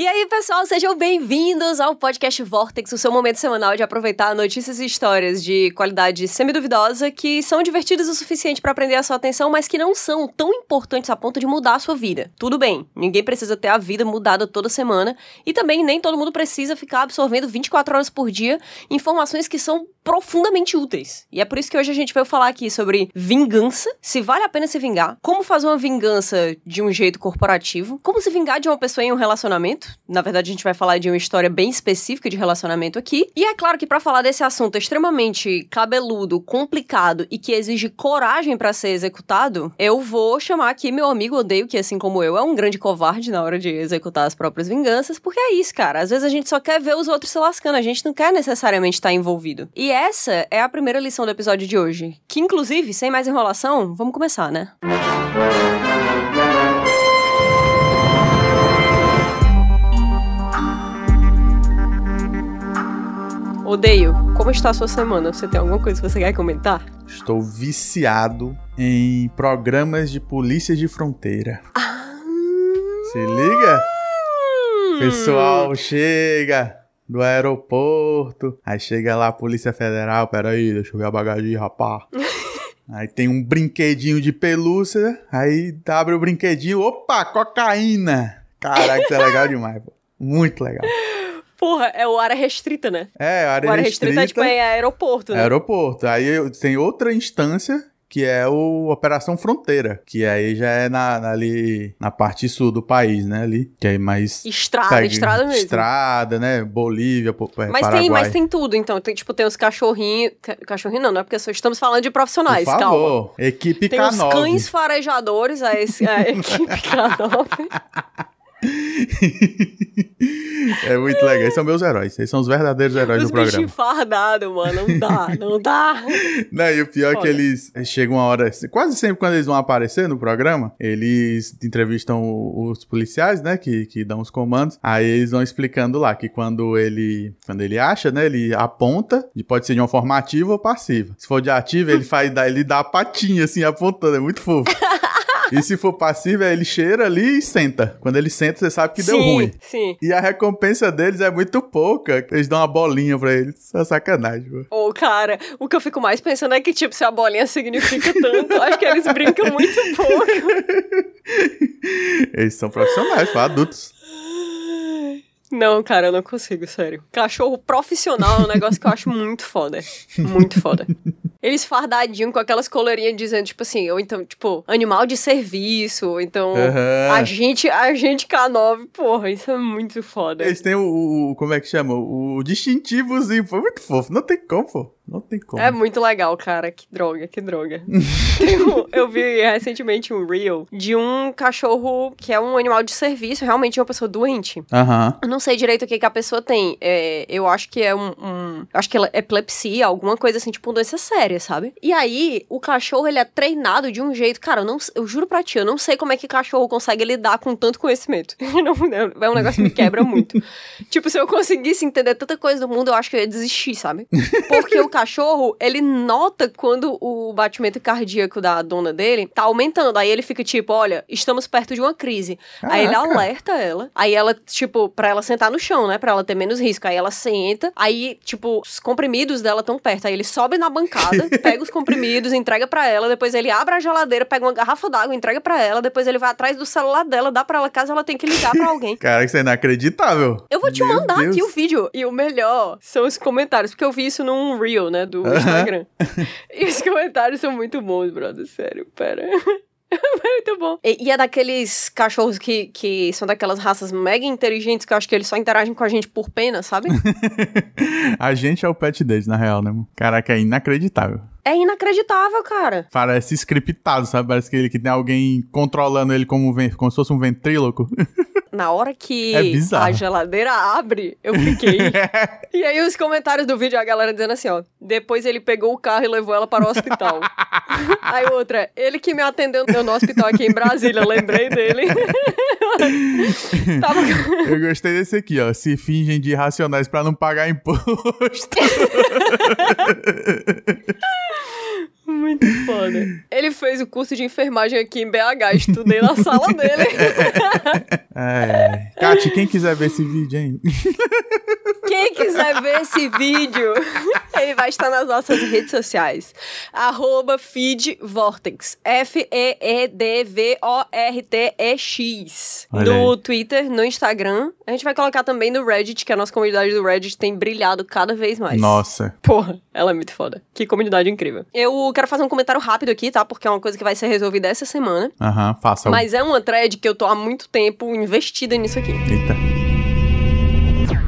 E aí, pessoal, sejam bem-vindos ao podcast Vortex, o seu momento semanal de aproveitar notícias e histórias de qualidade semi-duvidosa que são divertidas o suficiente para prender a sua atenção, mas que não são tão importantes a ponto de mudar a sua vida. Tudo bem, ninguém precisa ter a vida mudada toda semana e também nem todo mundo precisa ficar absorvendo 24 horas por dia informações que são profundamente úteis. E é por isso que hoje a gente veio falar aqui sobre vingança, se vale a pena se vingar, como fazer uma vingança de um jeito corporativo, como se vingar de uma pessoa em um relacionamento na verdade, a gente vai falar de uma história bem específica de relacionamento aqui. E é claro que para falar desse assunto extremamente cabeludo, complicado e que exige coragem para ser executado, eu vou chamar aqui meu amigo Odeio, que assim como eu, é um grande covarde na hora de executar as próprias vinganças, porque é isso, cara. Às vezes a gente só quer ver os outros se lascando, a gente não quer necessariamente estar envolvido. E essa é a primeira lição do episódio de hoje, que inclusive, sem mais enrolação, vamos começar, né? Música Odeio. Como está a sua semana? Você tem alguma coisa que você quer comentar? Estou viciado em programas de polícia de fronteira. Ah, Se liga? Pessoal, chega do aeroporto. Aí chega lá a Polícia Federal. Peraí, deixa eu ver a bagagem, rapá. Aí tem um brinquedinho de pelúcia. Aí abre o brinquedinho. Opa, cocaína! Caraca, isso é legal demais, pô. Muito legal. Porra, é o área restrita, né? É, a área, o área restrita. restrita é tipo é aeroporto, né? Aeroporto. Aí tem outra instância que é o Operação Fronteira, que aí já é na, ali na parte sul do país, né, ali, que é mais estrada, estrada mesmo. Estrada, né, Bolívia, é, mas Paraguai. tem, mas tem tudo, então, tem tipo tem os cachorrinhos, cachorrinho não, não é porque só estamos falando de profissionais, Por favor. calma. Equipe tem K9. Tem os cães farejadores, a, esse, a equipe K9. é muito legal. Esses são meus heróis. Esses são os verdadeiros heróis os do programa. Os fardados, mano. Não dá, não dá. Não, e o pior Olha. é que eles chegam uma hora... Quase sempre quando eles vão aparecer no programa, eles entrevistam os policiais, né? Que, que dão os comandos. Aí eles vão explicando lá que quando ele... Quando ele acha, né? Ele aponta. E pode ser de uma forma ativa ou passiva. Se for de ativa, ele faz... Ele dá a patinha, assim, apontando. É muito fofo. E se for passivo, ele cheira ali e senta. Quando ele senta, você sabe que sim, deu ruim. Sim. E a recompensa deles é muito pouca. Eles dão uma bolinha pra eles. Isso é sacanagem, pô. Ô, oh, cara, o que eu fico mais pensando é que, tipo, se a bolinha significa tanto, acho que eles brincam muito pouco. eles são profissionais, pô, adultos. Não, cara, eu não consigo, sério. Cachorro profissional é um negócio que eu acho muito foda. Muito foda. Eles fardadinhos com aquelas coleirinhas dizendo, tipo assim, ou então, tipo, animal de serviço, ou então, uhum. agente, agente K9, porra, isso é muito foda. Eles têm o, o como é que chama? O distintivozinho, foi muito fofo, não tem como, pô. Não tem como. É muito legal, cara. Que droga, que droga. eu, eu vi recentemente um reel de um cachorro que é um animal de serviço, realmente é uma pessoa doente. Aham. Uhum. Eu não sei direito o que, que a pessoa tem. É, eu acho que é um, um. Acho que é epilepsia, alguma coisa assim, tipo, uma doença séria, sabe? E aí, o cachorro, ele é treinado de um jeito. Cara, eu, não, eu juro pra ti, eu não sei como é que cachorro consegue lidar com tanto conhecimento. é um negócio que me quebra muito. tipo, se eu conseguisse entender tanta coisa do mundo, eu acho que eu ia desistir, sabe? Porque o cachorro, ele nota quando o batimento cardíaco da dona dele tá aumentando. Aí ele fica tipo, olha, estamos perto de uma crise. Caraca. Aí ele alerta ela. Aí ela, tipo, pra ela sentar no chão, né? Pra ela ter menos risco. Aí ela senta. Aí, tipo, os comprimidos dela tão perto. Aí ele sobe na bancada, pega os comprimidos, entrega para ela. Depois ele abre a geladeira, pega uma garrafa d'água, entrega para ela. Depois ele vai atrás do celular dela, dá pra ela caso ela tenha que ligar pra alguém. Cara, isso é inacreditável. Eu vou te Meu mandar Deus. aqui o vídeo. E o melhor são os comentários, porque eu vi isso num Reel né, do Instagram. e os comentários são muito bons, brother, sério, pera. Muito bom. E, e, é daqueles cachorros que, que são daquelas raças mega inteligentes que eu acho que eles só interagem com a gente por pena, sabe? a gente é o pet deles, na real, né? Caraca, é inacreditável. É inacreditável, cara. Parece scriptado, sabe? Parece que, ele, que tem alguém controlando ele como, como se fosse um ventríloco. Na hora que é a geladeira abre, eu fiquei. e aí os comentários do vídeo, a galera dizendo assim, ó. Depois ele pegou o carro e levou ela para o hospital. aí outra, ele que me atendeu no hospital aqui em Brasília, lembrei dele. Tava... Eu gostei desse aqui, ó. Se fingem de irracionais para não pagar imposto. Muito foda. Ele fez o curso de enfermagem aqui em BH, estudei na sala dele. é. Kati, quem quiser ver esse vídeo, hein? Quem quiser ver esse vídeo, ele vai estar nas nossas redes sociais. Arroba feedvortex. F-E-E-D-V-O-R-T-E-X. No Twitter, no Instagram. A gente vai colocar também no Reddit, que a nossa comunidade do Reddit tem brilhado cada vez mais. Nossa. Porra, ela é muito foda. Que comunidade incrível. Eu quero fazer um comentário rápido aqui, tá? Porque é uma coisa que vai ser resolvida essa semana. Aham, uhum, faça. Mas é uma thread que eu tô há muito tempo investida nisso aqui. Eita.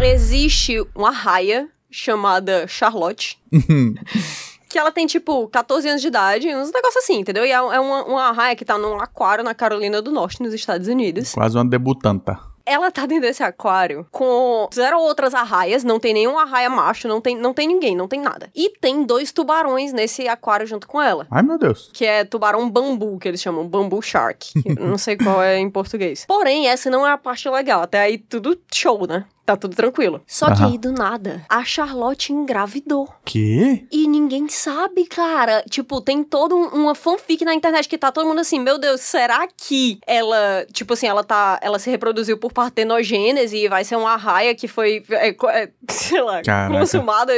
Existe uma raia chamada Charlotte. que ela tem, tipo, 14 anos de idade, uns negócios assim, entendeu? E é, é uma, uma raia que tá num aquário na Carolina do Norte, nos Estados Unidos. Quase uma debutanta. Ela tá dentro desse aquário com zero outras arraias, não tem nenhum arraia macho, não tem, não tem ninguém, não tem nada. E tem dois tubarões nesse aquário junto com ela. Ai, meu Deus. Que é tubarão bambu, que eles chamam, bambu shark. não sei qual é em português. Porém, essa não é a parte legal. Até aí tudo show, né? Tá tudo tranquilo. Só que aí, do nada, a Charlotte engravidou. Que? E ninguém sabe, cara. Tipo, tem toda um, uma fanfic na internet que tá todo mundo assim, meu Deus, será que ela, tipo assim, ela tá, ela se reproduziu por partenogênese e vai ser uma raia que foi, é, é, sei lá, Caraca. consumada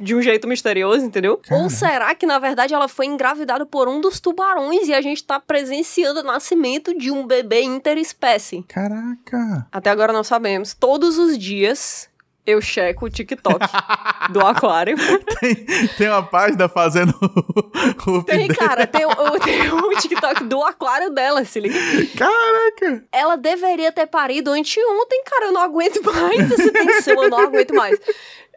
de um jeito misterioso, entendeu? Caraca. Ou será que, na verdade, ela foi engravidada por um dos tubarões e a gente tá presenciando o nascimento de um bebê interespécie? Caraca! Até agora não sabemos. Todos os dias eu checo o TikTok do aquário. Tem, tem uma página fazendo o Tem, cara, tem o, tem o TikTok do aquário dela, se liga. Caraca! Ela deveria ter parido anteontem, cara, eu não aguento mais essa tensão, eu não aguento mais.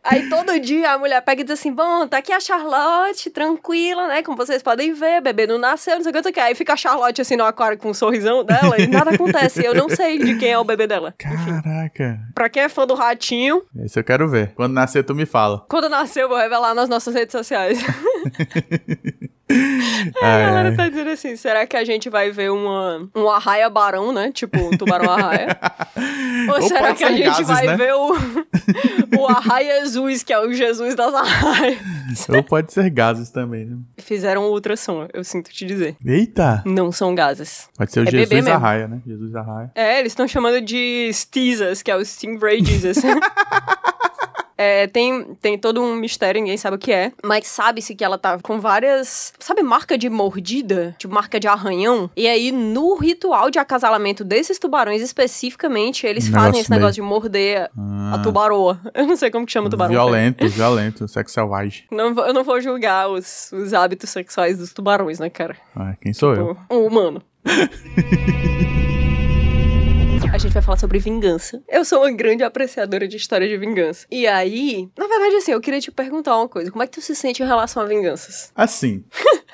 Aí todo dia a mulher pega e diz assim: Bom, tá aqui a Charlotte, tranquila, né? Como vocês podem ver, bebê não nasceu, não sei o que, não sei o que. Aí fica a Charlotte assim no aquário com um sorrisão dela e nada acontece. Eu não sei de quem é o bebê dela. Caraca. Enfim. Pra quem é fã do ratinho. Esse eu quero ver. Quando nascer, tu me fala. Quando nascer, eu vou revelar nas nossas redes sociais. a galera tá dizendo assim: será que a gente vai ver uma, um arraia barão, né? Tipo, um tubarão arraia? Ou, Ou será que a gente gases, vai né? ver o, o arraia Jesus, que é o Jesus das arraias? Ou pode ser gases também, né? Fizeram ultrassom, eu sinto te dizer. Eita! Não são gases. Pode ser o é Jesus arraia, né? Jesus arraia. É, eles estão chamando de Stisas, que é o Stingray Jesus. É, tem, tem todo um mistério, ninguém sabe o que é. Mas sabe-se que ela tá com várias. Sabe, marca de mordida? Tipo, marca de arranhão? E aí, no ritual de acasalamento desses tubarões especificamente, eles negócio fazem esse meio... negócio de morder ah. a tubaroa. Eu não sei como que chama o tubarão. Violento, violento, sexo selvagem. Não, eu não vou julgar os, os hábitos sexuais dos tubarões, né, cara? Ah, quem sou tipo, eu? Um humano. a gente vai falar sobre vingança. Eu sou uma grande apreciadora de história de vingança. E aí, na verdade, assim, eu queria te perguntar uma coisa. Como é que tu se sente em relação a vinganças? Assim.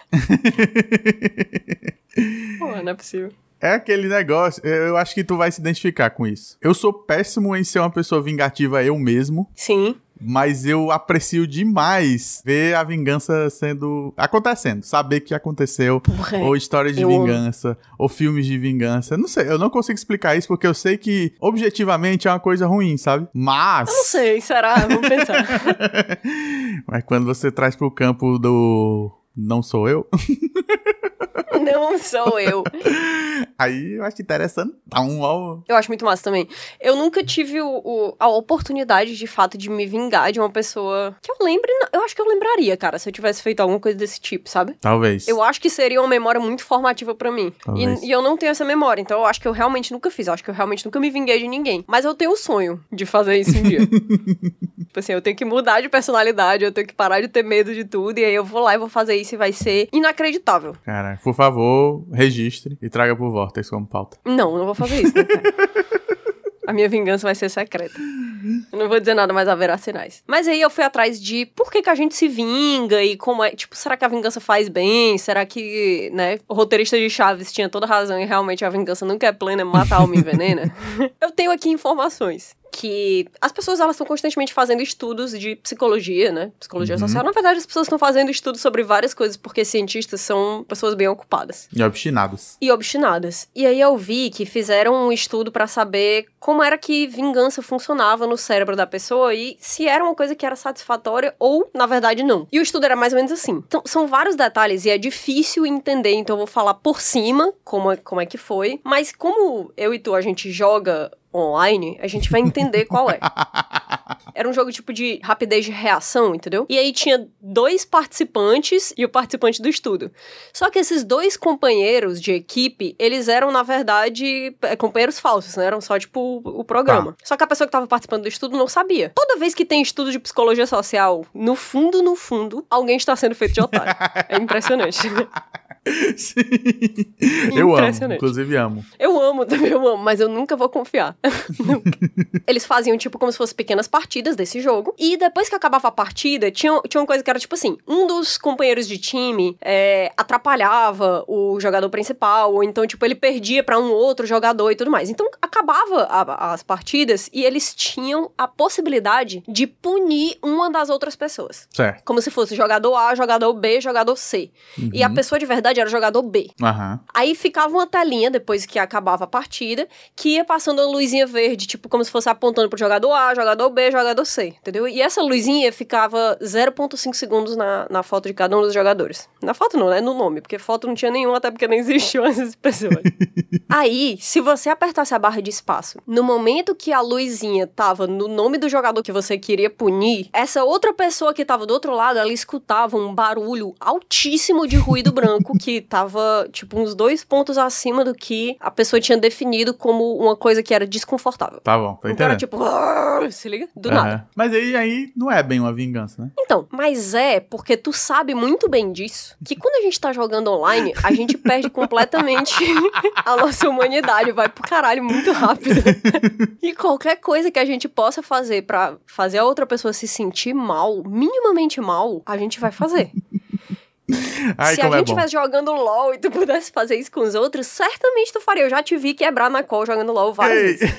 Pô, não é possível. É aquele negócio, eu acho que tu vai se identificar com isso. Eu sou péssimo em ser uma pessoa vingativa eu mesmo. Sim. Mas eu aprecio demais ver a vingança sendo. acontecendo. Saber que aconteceu. Porra, ou histórias de vingança. Amo. Ou filmes de vingança. Não sei, eu não consigo explicar isso porque eu sei que objetivamente é uma coisa ruim, sabe? Mas. Eu não sei, será? Vamos pensar. Mas quando você traz pro campo do. Não sou eu? Não sou eu. Aí eu acho interessante. Tá um ó. Eu acho muito massa também. Eu nunca tive o, o, a oportunidade, de fato, de me vingar de uma pessoa que eu lembre. Eu acho que eu lembraria, cara, se eu tivesse feito alguma coisa desse tipo, sabe? Talvez. Eu acho que seria uma memória muito formativa para mim. E, e, eu não tenho essa memória, então eu acho que eu realmente nunca fiz. Eu acho que eu realmente nunca me vinguei de ninguém. Mas eu tenho o sonho de fazer isso um dia. tipo assim, eu tenho que mudar de personalidade, eu tenho que parar de ter medo de tudo, e aí eu vou lá e vou fazer isso e vai ser inacreditável. Cara, por favor, registre e traga pro Vortex como pauta. Não, não vou fazer isso, né, A minha vingança vai ser secreta. Eu não vou dizer nada, mas haverá sinais. Mas aí eu fui atrás de por que, que a gente se vinga e como é. Tipo, será que a vingança faz bem? Será que, né, o roteirista de Chaves tinha toda razão e realmente a vingança nunca é plena, mata a alma e envenena? eu tenho aqui informações que as pessoas elas estão constantemente fazendo estudos de psicologia, né? Psicologia uhum. social. Na verdade, as pessoas estão fazendo estudos sobre várias coisas porque cientistas são pessoas bem ocupadas. E obstinadas. E obstinadas. E aí eu vi que fizeram um estudo para saber como era que vingança funcionava no cérebro da pessoa e se era uma coisa que era satisfatória ou, na verdade, não. E o estudo era mais ou menos assim. Então, são vários detalhes e é difícil entender, então eu vou falar por cima como, é, como é que foi. Mas como eu e tu, a gente joga online, a gente vai entender qual é. Era um jogo tipo de rapidez de reação, entendeu? E aí tinha dois participantes e o participante do estudo. Só que esses dois companheiros de equipe, eles eram, na verdade, é, companheiros falsos, né? Eram só, tipo, o programa. Tá. Só que a pessoa que tava participando do estudo não sabia. Toda vez que tem estudo de psicologia social, no fundo, no fundo, alguém está sendo feito de otário. É impressionante. Sim. Eu amo, inclusive amo. Eu amo também, eu amo, mas eu nunca vou confiar. nunca. Eles faziam, tipo, como se fossem pequenas partidas desse jogo. E depois que acabava a partida, tinha, tinha uma coisa que era, tipo assim, um dos companheiros de time é, atrapalhava o jogador principal, ou então, tipo, ele perdia para um outro jogador e tudo mais. Então, acabava a, as partidas e eles tinham a possibilidade de punir uma das outras pessoas. Certo. Como se fosse jogador A, jogador B, jogador C. Uhum. E a pessoa de verdade era o jogador B. Uhum. Aí ficava uma telinha depois que acabava a partida, que ia passando uma luzinha verde, tipo como se fosse apontando pro jogador A, jogador B, jogador C, entendeu? E essa luzinha ficava 0,5 segundos na, na foto de cada um dos jogadores. Na foto não, né? No nome, porque foto não tinha nenhuma, até porque nem existiam essas pessoas. Aí, se você apertasse a barra de espaço, no momento que a luzinha tava no nome do jogador que você queria punir, essa outra pessoa que tava do outro lado, ela escutava um barulho altíssimo de ruído branco que tava, tipo, uns dois pontos acima do que a pessoa tinha definido como uma coisa que era desconfortável. Tá bom, tô então era tipo, se liga? Do uhum. nada. Mas aí, aí não é bem uma vingança, né? Então, mas é porque tu sabe muito bem disso, que quando a gente tá jogando online, a gente perde completamente a nossa humanidade, vai pro caralho muito rápido. e qualquer coisa que a gente possa fazer para fazer a outra pessoa se sentir mal, minimamente mal, a gente vai fazer. Ai, Se a é gente estivesse é jogando LOL e tu pudesse fazer isso com os outros, certamente tu faria. Eu já te vi quebrar na call jogando LOL várias vezes.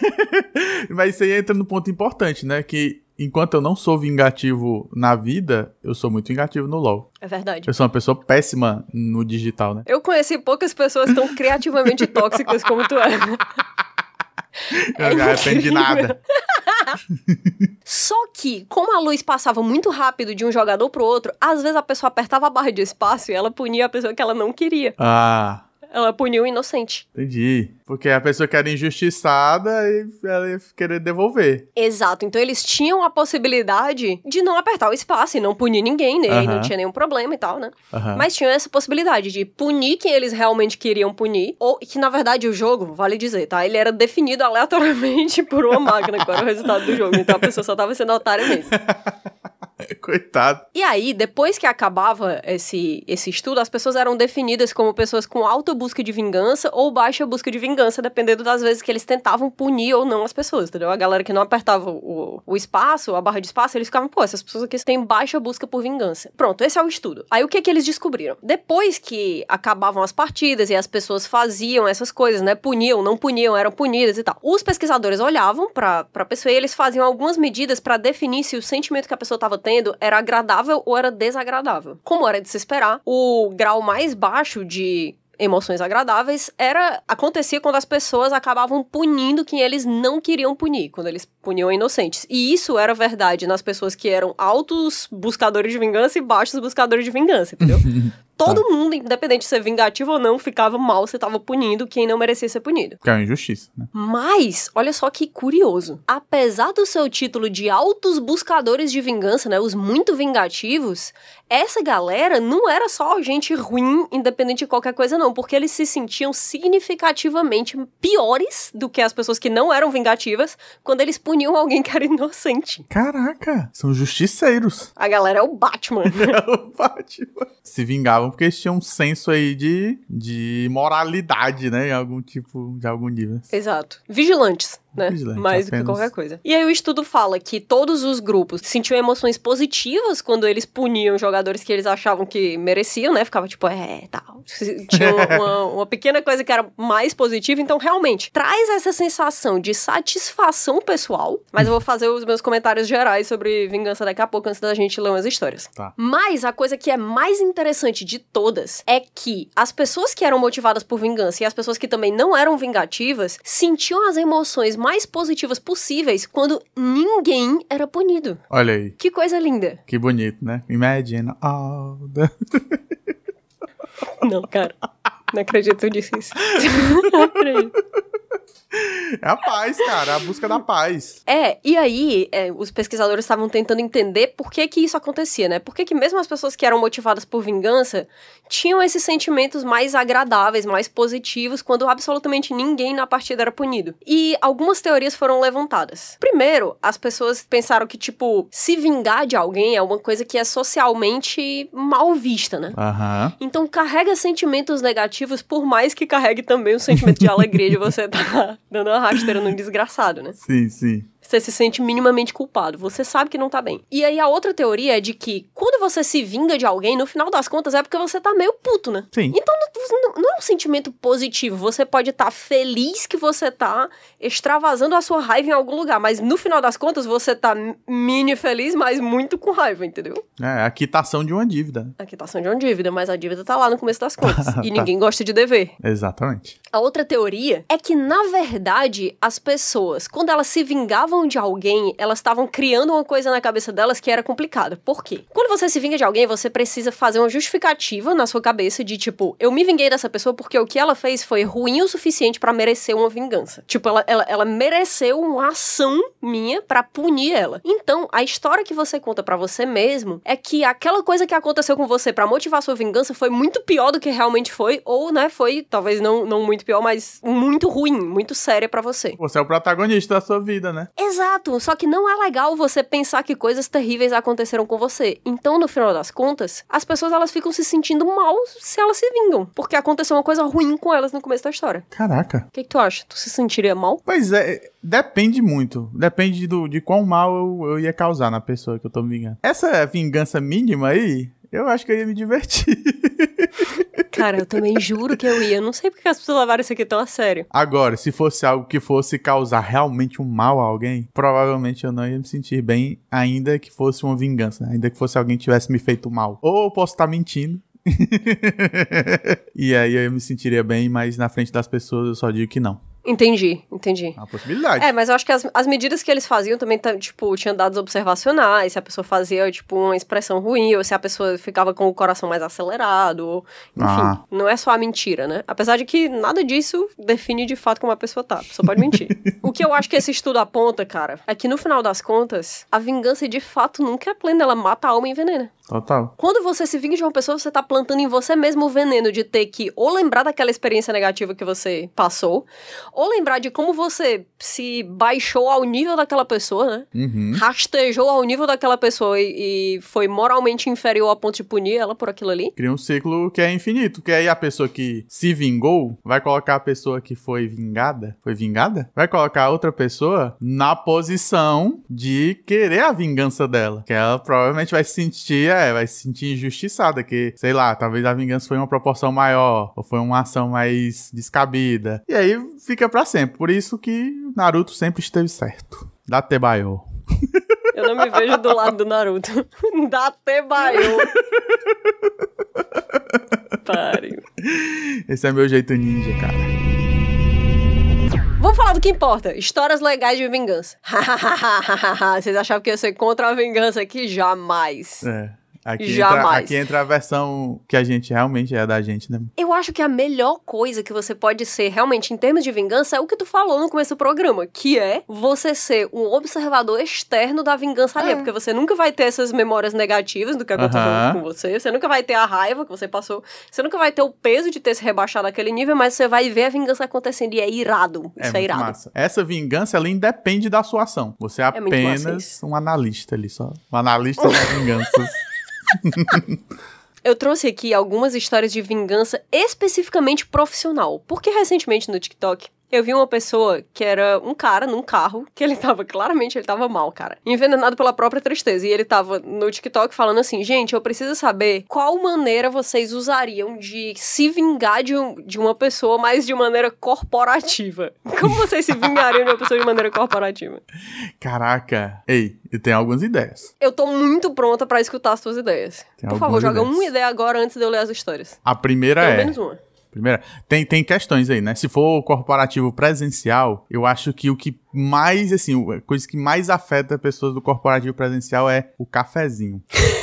Mas isso aí entra no ponto importante, né? Que enquanto eu não sou vingativo na vida, eu sou muito vingativo no LoL. É verdade. Eu sou uma pessoa péssima no digital, né? Eu conheci poucas pessoas tão criativamente tóxicas como tu é. Eu é não arrependi nada. Só que, como a luz passava muito rápido de um jogador pro outro, às vezes a pessoa apertava a barra de espaço e ela punia a pessoa que ela não queria. Ah. Ela puniu o inocente. Entendi. Porque a pessoa que era injustiçada e ela ia querer devolver. Exato. Então eles tinham a possibilidade de não apertar o espaço e não punir ninguém, né? Uh -huh. Não tinha nenhum problema e tal, né? Uh -huh. Mas tinham essa possibilidade de punir quem eles realmente queriam punir. Ou que, na verdade, o jogo, vale dizer, tá? Ele era definido aleatoriamente por uma máquina, qual era o resultado do jogo. Então a pessoa só tava sendo otária mesmo. Coitado. E aí, depois que acabava esse, esse estudo, as pessoas eram definidas como pessoas com alta busca de vingança ou baixa busca de vingança, dependendo das vezes que eles tentavam punir ou não as pessoas, entendeu? A galera que não apertava o, o espaço, a barra de espaço, eles ficavam, pô, essas pessoas aqui têm baixa busca por vingança. Pronto, esse é o estudo. Aí o que que eles descobriram? Depois que acabavam as partidas e as pessoas faziam essas coisas, né? Puniam, não puniam, eram punidas e tal. Os pesquisadores olhavam pra, pra pessoa e eles faziam algumas medidas para definir se o sentimento que a pessoa tava tendo era agradável ou era desagradável. Como era de se esperar, o grau mais baixo de emoções agradáveis era acontecia quando as pessoas acabavam punindo quem eles não queriam punir, quando eles puniam inocentes. E isso era verdade nas pessoas que eram altos buscadores de vingança e baixos buscadores de vingança, entendeu? todo tá. mundo, independente de ser vingativo ou não, ficava mal, você tava punindo quem não merecia ser punido. Que é uma injustiça, né? Mas, olha só que curioso. Apesar do seu título de altos buscadores de vingança, né, os muito vingativos, essa galera não era só gente ruim, independente de qualquer coisa, não, porque eles se sentiam significativamente piores do que as pessoas que não eram vingativas quando eles puniam alguém que era inocente. Caraca, são justiceiros. A galera é o Batman. é o Batman. Se vingavam porque eles tinham um senso aí de, de moralidade, né? Em algum tipo, de algum nível. Exato. Vigilantes né? Vigilante, Mais do que apenas. qualquer coisa. E aí o estudo fala que todos os grupos sentiam emoções positivas quando eles puniam jogadores que eles achavam que mereciam, né? Ficava tipo, é, tal. Tinha uma, uma- uma pequena coisa que era mais positiva. Então, realmente, traz essa sensação de satisfação pessoal. Mas eu vou fazer os meus comentários gerais sobre vingança daqui a pouco, antes da gente ler umas histórias. Tá. Mas a coisa que é mais interessante de todas é que as pessoas que eram motivadas por vingança e as pessoas que também não eram vingativas sentiam as emoções mais positivas possíveis quando ninguém era punido. Olha aí. Que coisa linda. Que bonito, né? Imagine all the... Não, cara. Não acredito que tu disse isso. Não acredito. É a paz, cara. A busca da paz. É, e aí é, os pesquisadores estavam tentando entender por que que isso acontecia, né? Por que que mesmo as pessoas que eram motivadas por vingança tinham esses sentimentos mais agradáveis, mais positivos, quando absolutamente ninguém na partida era punido. E algumas teorias foram levantadas. Primeiro, as pessoas pensaram que, tipo, se vingar de alguém é uma coisa que é socialmente mal vista, né? Aham. Então carrega sentimentos negativos, por mais que carregue também o sentimento de alegria de você estar dando uma rasteira num desgraçado, né? Sim, sim. Você se sente minimamente culpado, você sabe que não tá bem. E aí a outra teoria é de que quando você se vinga de alguém, no final das contas é porque você tá meio puto, né? Sim. Então não, não- é um sentimento positivo. Você pode estar feliz que você tá extravasando a sua raiva em algum lugar, mas no final das contas você tá mini feliz, mas muito com raiva, entendeu? É a quitação de uma dívida. A quitação de uma dívida, mas a dívida tá lá no começo das contas. Tá. e ninguém gosta de dever. Exatamente. A outra teoria é que, na verdade, as pessoas, quando elas se vingavam de alguém, elas estavam criando uma coisa na cabeça delas que era complicada. Por quê? Quando você se vinga de alguém, você precisa fazer uma justificativa na sua cabeça de tipo, eu me vinguei dessa pessoa porque o que ela fez foi ruim o suficiente pra merecer uma vingança. Tipo, ela, ela, ela mereceu uma ação minha pra punir ela. Então, a história que você conta pra você mesmo é que aquela coisa que aconteceu com você pra motivar sua vingança foi muito pior do que realmente foi, ou, né, foi talvez não, não muito pior, mas muito ruim, muito séria pra você. Você é o protagonista da sua vida, né? Exato, só que não é legal você pensar que coisas terríveis aconteceram com você. Então, no final das contas, as pessoas elas ficam se sentindo mal se elas se vingam, porque aconteceu uma coisa ruim com elas no começo da história. Caraca. O que, que tu acha? Tu se sentiria mal? Pois é, depende muito. Depende do, de quão mal eu, eu ia causar na pessoa que eu tô me vingando. Essa vingança mínima aí, eu acho que eu ia me divertir. Cara, eu também juro que eu ia. Eu não sei porque as pessoas levaram isso aqui tão a sério. Agora, se fosse algo que fosse causar realmente um mal a alguém, provavelmente eu não ia me sentir bem, ainda que fosse uma vingança, ainda que fosse alguém que tivesse me feito mal. Ou eu posso estar mentindo. e aí eu me sentiria bem, mas na frente das pessoas eu só digo que não. Entendi, entendi. É uma possibilidade. É, mas eu acho que as, as medidas que eles faziam também, tá, tipo, tinha dados observacionais, se a pessoa fazia, tipo, uma expressão ruim, ou se a pessoa ficava com o coração mais acelerado, ou, enfim, Ah. não é só a mentira, né? Apesar de que nada disso define de fato como a pessoa tá, a pessoa pode mentir. o que eu acho que esse estudo aponta, cara, é que no final das contas, a vingança de fato nunca é plena, ela mata a alma e envenena. Total. Quando você se vinga de uma pessoa, você tá plantando em você mesmo o veneno de ter que ou lembrar daquela experiência negativa que você passou, ou lembrar de como você se baixou ao nível daquela pessoa, né? Uhum. Rastejou ao nível daquela pessoa e, e foi moralmente inferior a ponto de punir ela por aquilo ali. Cria um ciclo que é infinito, que aí a pessoa que se vingou vai colocar a pessoa que foi vingada, foi vingada? Vai colocar a outra pessoa na posição de querer a vingança dela, que ela provavelmente vai se sentir, é, vai se sentir injustiçada, que, sei lá, talvez a vingança foi uma proporção maior, ou foi uma ação mais descabida. E aí fica pra sempre. Por isso que Naruto sempre esteve certo. Datebayo. Eu não me vejo do lado do Naruto. Dá Tebaio. Pare. Esse é meu jeito ninja, cara. Vamos falar do que importa. Histórias legais de vingança. Vocês achavam que ia ser contra a vingança aqui? Jamais. É. Aqui entra, Jamais. aqui entra a versão que a gente realmente é da gente, né? Eu acho que a melhor coisa que você pode ser realmente em termos de vingança é o que tu falou no começo do programa, que é você ser um observador externo da vingança alheia, É. porque você nunca vai ter essas memórias negativas do que aconteceu com você, você nunca vai ter a raiva que você passou, você nunca vai ter o peso de ter se rebaixado àquele nível, mas você vai ver a vingança acontecendo e é irado. Isso é, muito irado. massa. Essa vingança, ela independe da sua ação. Você é É apenas um analista ali, só. Um analista das vinganças. Eu trouxe aqui algumas histórias de vingança especificamente profissional, porque recentemente no TikTok Eu vi uma pessoa que era um cara num carro, que ele tava, claramente, ele tava mal, cara. Envenenado pela própria tristeza. E ele tava no TikTok falando assim: gente, eu preciso saber qual maneira vocês usariam de se vingar de, um, de uma pessoa, mas de maneira corporativa. Como vocês se vingariam de uma pessoa de maneira corporativa? Caraca. Ei, eu tenho algumas ideias. Eu tô muito pronta para escutar as suas ideias. Tem Por favor, joga ideias. uma ideia agora antes de eu ler as histórias. A primeira Pelo é. Menos uma. Primeira, tem, tem questões aí, né? Se for corporativo presencial, eu acho que o que mais, assim, a coisa que mais afeta pessoas do corporativo presencial é o cafezinho.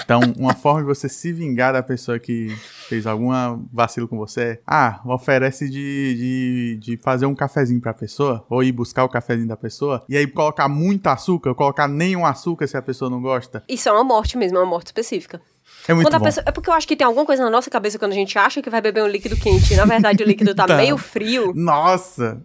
Então, uma forma de você se vingar da pessoa que fez alguma vacilo com você, ah, oferece de, de, de fazer um cafezinho pra pessoa, ou ir buscar o cafezinho da pessoa, e aí colocar muito açúcar, colocar nenhum açúcar se a pessoa não gosta. Isso é uma morte mesmo, é uma morte específica. É muito bom. Pessoa, é porque eu acho que tem alguma coisa na nossa cabeça quando a gente acha que vai beber um líquido quente. Na verdade, o líquido tá, tá. meio frio. Nossa!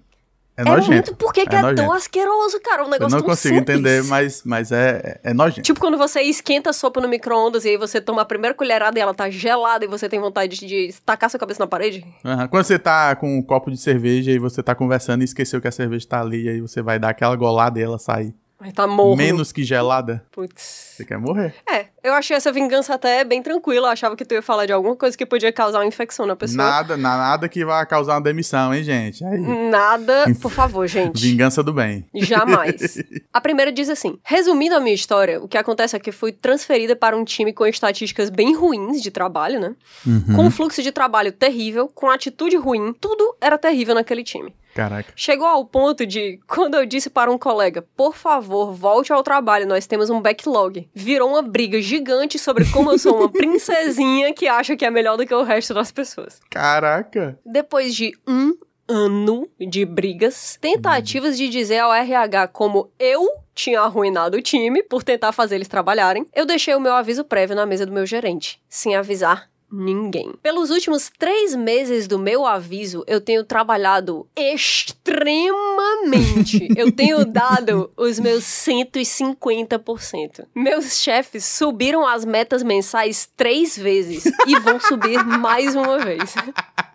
É, é nojento. muito. Por que, é, que é, tão asqueroso, cara? Um negócio Eu não consigo simples. entender, mas, mas é, é nojento. Tipo quando você esquenta a sopa no micro-ondas e aí você toma a primeira colherada e ela tá gelada e você tem vontade de tacar sua cabeça na parede. Uhum. Quando você tá com um copo de cerveja e você tá conversando e esqueceu que a cerveja tá ali, aí você vai dar aquela golada e ela sai. Mas tá morno. Menos que gelada. Putz. Você quer morrer. É, eu achei essa vingança até bem tranquila. Eu achava que tu ia falar de alguma coisa que podia causar uma infecção na pessoa. Nada, nada que vai causar uma demissão, hein, gente? Aí. Nada, por favor, gente. Vingança do bem. Jamais. a primeira diz assim: resumindo a minha história, o que acontece é que fui transferida para um time com estatísticas bem ruins de trabalho, né? Uhum. Com um fluxo de trabalho terrível, com atitude ruim, tudo era terrível naquele time. Caraca. Chegou ao ponto de, quando eu disse para um colega, por favor, volte ao trabalho, nós temos um backlog. Virou uma briga gigante sobre como eu sou uma princesinha que acha que é melhor do que o resto das pessoas. Caraca. Depois de um ano de brigas, tentativas de dizer ao RH como eu tinha arruinado o time por tentar fazer eles trabalharem, eu deixei o meu aviso prévio na mesa do meu gerente, sem avisar ninguém. Pelos últimos três meses do meu aviso, eu tenho trabalhado extremamente. eu tenho dado os meus 150%. Meus chefes subiram as metas mensais três vezes e vão subir mais uma vez.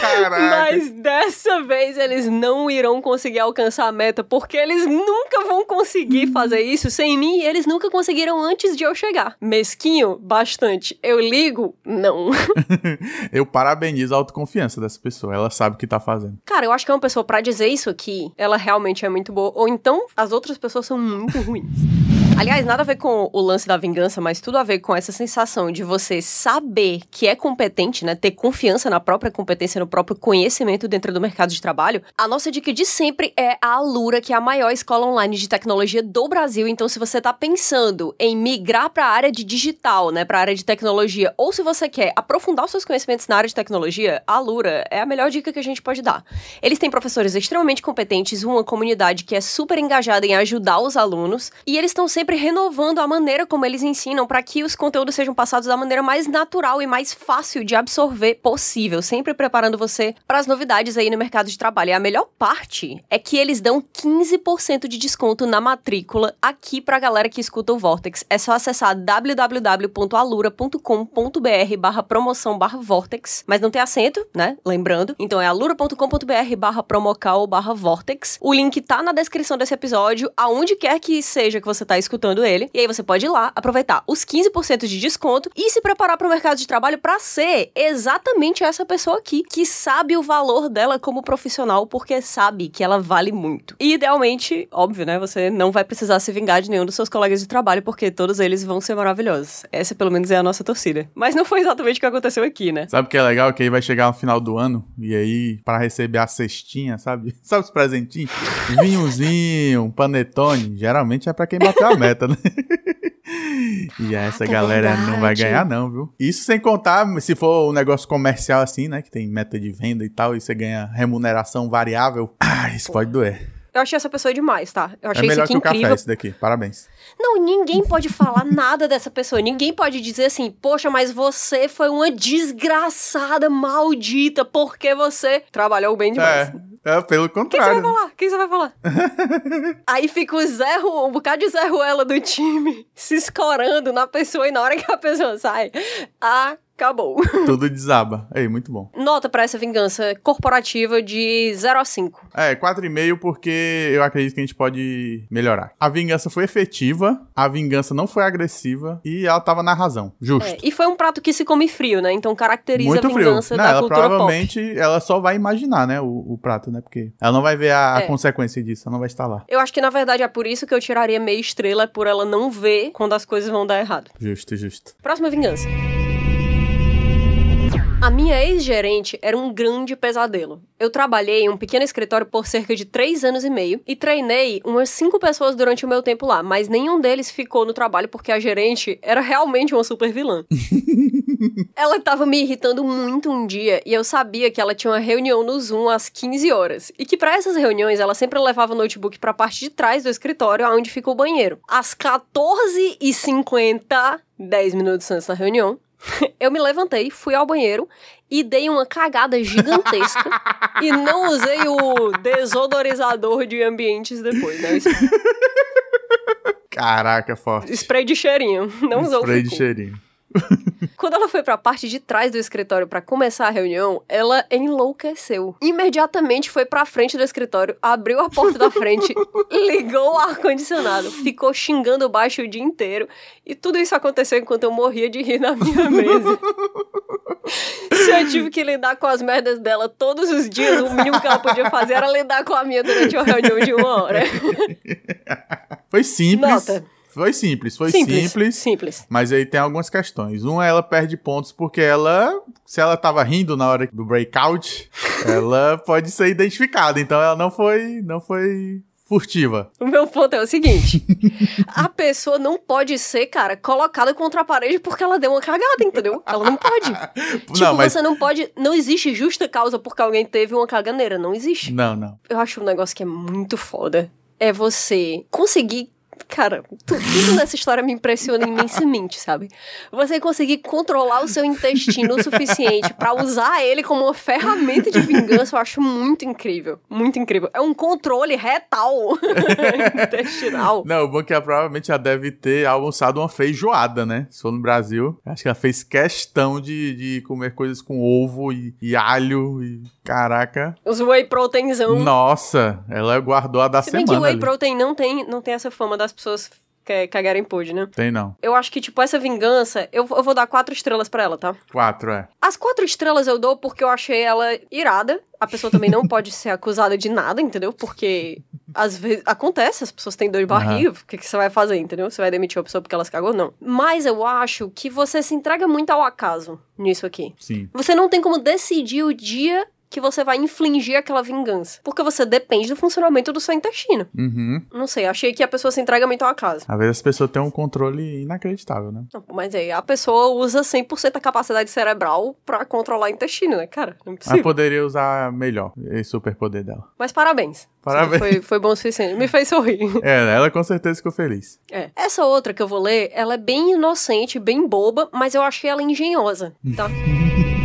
Caraca. Mas dessa vez eles não irão conseguir alcançar a meta, porque eles nunca vão conseguir fazer isso sem mim e eles nunca conseguiram antes de eu chegar. Mesquinho? Bastante. Eu ligo? Não. eu parabenizo a autoconfiança dessa pessoa. Ela sabe o que tá fazendo. Cara, eu acho que é uma pessoa para dizer isso aqui, ela realmente é muito boa. Ou então as outras pessoas são muito ruins. Aliás, nada a ver com o lance da vingança, mas tudo a ver com essa sensação de você saber que é competente, né? Ter confiança na própria competência, no próprio conhecimento dentro do mercado de trabalho. A nossa dica de sempre é a Alura, que é a maior escola online de tecnologia do Brasil. Então, se você tá pensando em migrar para a área de digital, né? Para a área de tecnologia, ou se você quer aprofundar os seus conhecimentos na área de tecnologia, a Alura é a melhor dica que a gente pode dar. Eles têm professores extremamente competentes, uma comunidade que é super engajada em ajudar os alunos, e eles estão sempre renovando a maneira como eles ensinam para que os conteúdos sejam passados da maneira mais natural e mais fácil de absorver possível, sempre preparando você para as novidades aí no mercado de trabalho. E a melhor parte é que eles dão 15% de desconto na matrícula aqui para a galera que escuta o Vortex. É só acessar www.alura.com.br barra promoção barra Vortex, mas não tem acento, né? Lembrando. Então é alura.com.br barra promocal barra Vortex. O link tá na descrição desse episódio, aonde quer que seja que você tá escutando ele. E aí você pode ir lá, aproveitar os 15% de desconto e se preparar para o mercado de trabalho para ser exatamente essa pessoa aqui, que sabe o valor dela como profissional, porque sabe que ela vale muito. E idealmente, óbvio, né? Você não vai precisar se vingar de nenhum dos seus colegas de trabalho, porque todos eles vão ser maravilhosos. Essa, pelo menos, é a nossa torcida. Mas não foi exatamente o que aconteceu aqui, né? Sabe o que é legal? Que aí vai chegar no final do ano e aí, para receber a cestinha, sabe? Sabe os presentinhos? Vinhozinho, um panetone. Geralmente é para quem bateu a meta, né? E essa é galera verdade. não vai ganhar, não, viu? Isso sem contar se for um negócio comercial assim, né? Que tem meta de venda e tal, e você ganha remuneração variável. Ah, isso Pô. pode doer. Eu achei essa pessoa demais, tá? Eu achei é melhor isso aqui que incrível. o café esse daqui. Parabéns. Não, ninguém pode falar nada dessa pessoa. Ninguém pode dizer assim, poxa, mas você foi uma desgraçada, maldita, porque você trabalhou bem demais. É. É, pelo contrário. Quem você vai falar? Quem você vai falar? Aí fica o Zé, um bocado de Zé Ruela do time se escorando na pessoa e na hora que a pessoa sai, a acabou. Tudo desaba. Ei, muito bom. Nota pra essa vingança corporativa de 0 a 5. É, 4,5 porque eu acredito que a gente pode melhorar. A vingança foi efetiva, a vingança não foi agressiva e ela tava na razão. Justo. É, e foi um prato que se come frio, né? Então caracteriza Muito a vingança frio. Não, da ela cultura provavelmente pop. ela só vai imaginar, né, o, o prato, né? Porque ela não vai ver a, a É. consequência disso, ela não vai estar lá. Eu acho que na verdade é por isso que eu tiraria meia estrela, por ela não ver quando as coisas vão dar errado. Justo, justo. Próxima vingança. A minha ex-gerente era um grande pesadelo. Eu trabalhei em um pequeno escritório por cerca de três anos e meio e treinei umas cinco pessoas durante o meu tempo lá, mas nenhum deles ficou no trabalho porque a gerente era realmente uma super vilã. ela tava me irritando muito um dia e eu sabia que ela tinha uma reunião no Zoom às 15 horas e que para essas reuniões ela sempre levava o notebook pra parte de trás do escritório, onde fica o banheiro. Às 14h50, 10 minutos antes da reunião, eu me levantei, fui ao banheiro e dei uma cagada gigantesca e não usei o desodorizador de ambientes depois, né? Caraca, forte. Spray de cheirinho. Não usou Spray de cheirinho. Quando ela foi pra parte de trás do escritório pra começar a reunião, ela enlouqueceu. Imediatamente foi pra frente do escritório, abriu a porta da frente, ligou o ar-condicionado, ficou xingando baixo o dia inteiro. E tudo isso aconteceu enquanto eu morria de rir na minha mesa. Se eu tive que lidar com as merdas dela todos os dias, o mínimo que ela podia fazer era lidar com a minha durante uma reunião de uma hora. Foi simples. Nota. Foi simples, foi simples. Simples. Simples. Mas aí tem algumas questões. Uma, ela perde pontos porque ela, se ela tava rindo na hora do breakout, ela pode ser identificada. Então ela não foi, não foi furtiva. O meu ponto é o seguinte: a pessoa não pode ser, cara, colocada contra a parede porque ela deu uma cagada, entendeu? Ela não pode. Tipo, não, mas você não pode. Não existe justa causa porque alguém teve uma caganeira. Não existe. não, não. Eu acho um negócio que é muito foda. É você conseguir. Cara, tu- tudo nessa história me impressiona imensamente, sabe? Você conseguir controlar o seu intestino o suficiente pra usar ele como uma ferramenta de vingança, eu acho muito incrível. Muito incrível. É um controle retal intestinal. Não, o bom é que ela provavelmente já deve ter almoçado uma feijoada, né? Se for no Brasil. Acho que ela fez questão de, de comer coisas com ovo e, e alho e. Caraca. Os whey proteinzão. Nossa, ela guardou a da Se bem semana. que o whey ali. protein não tem, não tem essa fama das pessoas que cagarem pod, né? Tem não. Eu acho que, tipo, essa vingança, eu, eu vou dar quatro estrelas pra ela, tá? Quatro, é. As quatro estrelas eu dou porque eu achei ela irada. A pessoa também não pode ser acusada de nada, entendeu? Porque às vezes acontece, as pessoas têm dor de barriga, o que, que você vai fazer, entendeu? Você vai demitir a pessoa porque ela se cagou? Não. Mas eu acho que você se entrega muito ao acaso nisso aqui. Sim. Você não tem como decidir o dia que você vai infligir aquela vingança. Porque você depende do funcionamento do seu intestino. Uhum. Não sei, achei que a pessoa se entrega muito ao acaso. Às vezes as pessoas têm um controle inacreditável, né? Não, mas aí a pessoa usa 100% da capacidade cerebral pra controlar o intestino, né, cara? Não é Mas possível. poderia usar melhor esse superpoder dela. Mas parabéns. Parabéns. Foi, foi bom o suficiente. Me fez sorrir. É, ela com certeza ficou feliz. É. Essa outra que eu vou ler, ela é bem inocente, bem boba, mas eu achei ela engenhosa, tá?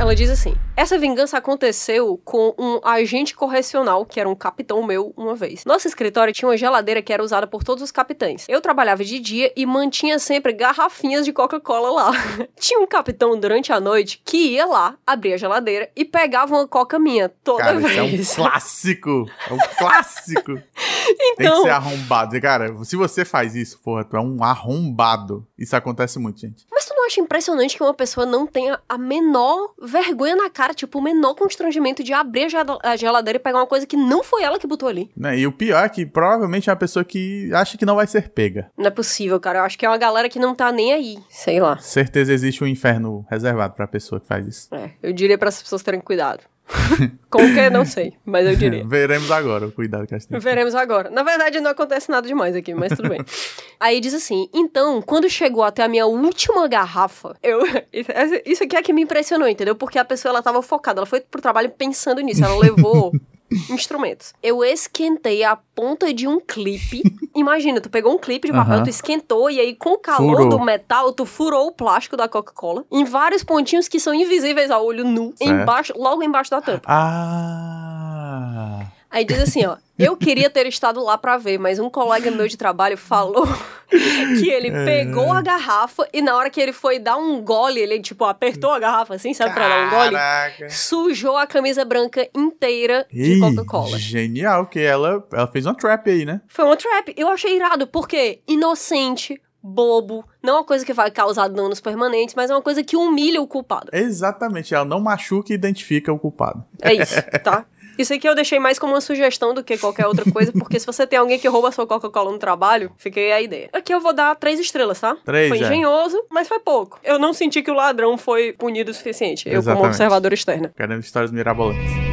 Ela diz assim: Essa vingança aconteceu com um agente correcional, que era um capitão meu, uma vez. Nosso escritório tinha uma geladeira que era usada por todos os capitães. Eu trabalhava de dia e mantinha sempre garrafinhas de Coca-Cola lá. tinha um capitão durante a noite que ia lá, abria a geladeira e pegava uma coca minha toda Cara, isso é vez. um clássico. É um clássico. Tem que Então- ser arrombado. Cara, se você faz isso, porra, tu é um arrombado. Isso acontece muito, gente. Acha impressionante que uma pessoa não tenha a menor vergonha na cara, tipo, o menor constrangimento de abrir a geladeira e pegar uma coisa que não foi ela que botou ali? Né? E o pior é que provavelmente é uma pessoa que acha que não vai ser pega. Não é possível, cara. Eu acho que é uma galera que não tá nem aí. Sei lá. Certeza existe um inferno reservado pra pessoa que faz isso. É, eu diria para as pessoas terem cuidado. Como que é, não sei, mas eu diria. Veremos agora o cuidado que elas têm. Veremos agora. Na verdade, não acontece nada demais aqui, mas tudo bem. Aí diz assim: então, quando chegou até a minha última garrafa, eu. Isso- Isso aqui é que me impressionou, entendeu? Porque a pessoa ela tava focada, ela foi pro trabalho pensando nisso, ela levou. Instrumentos. Eu esquentei a ponta de um clipe. Imagina, tu pegou um clipe de papel, tu esquentou e aí com o calor Furou. do metal, tu furou o plástico da Coca-Cola em vários pontinhos que são invisíveis ao olho nu, Certo. embaixo, logo embaixo da tampa. Ah! Aí diz assim, ó. Eu queria ter estado lá para ver, mas um colega meu de trabalho falou que ele é. pegou a garrafa e na hora que ele foi dar um gole, ele, tipo, apertou a garrafa assim, sabe, pra dar um gole? Sujou a camisa branca inteira de Coca-Cola. Genial, que ela, ela fez uma trap aí, né? Foi uma trap. Eu achei irado, porque inocente, bobo, não é uma coisa que vai causar danos permanentes, mas é uma coisa que humilha o culpado. Exatamente, ela não machuca e identifica o culpado. É isso, tá? Isso aqui eu deixei mais como uma sugestão do que qualquer outra coisa, porque se você tem alguém que rouba sua Coca-Cola no trabalho, fiquei a ideia. Aqui eu vou dar três estrelas, tá? Três, foi é. engenhoso, é. mas foi pouco. Eu não senti que o ladrão foi punido o suficiente. Exatamente. Eu, como observador externo. Querendo histórias mirabolantes.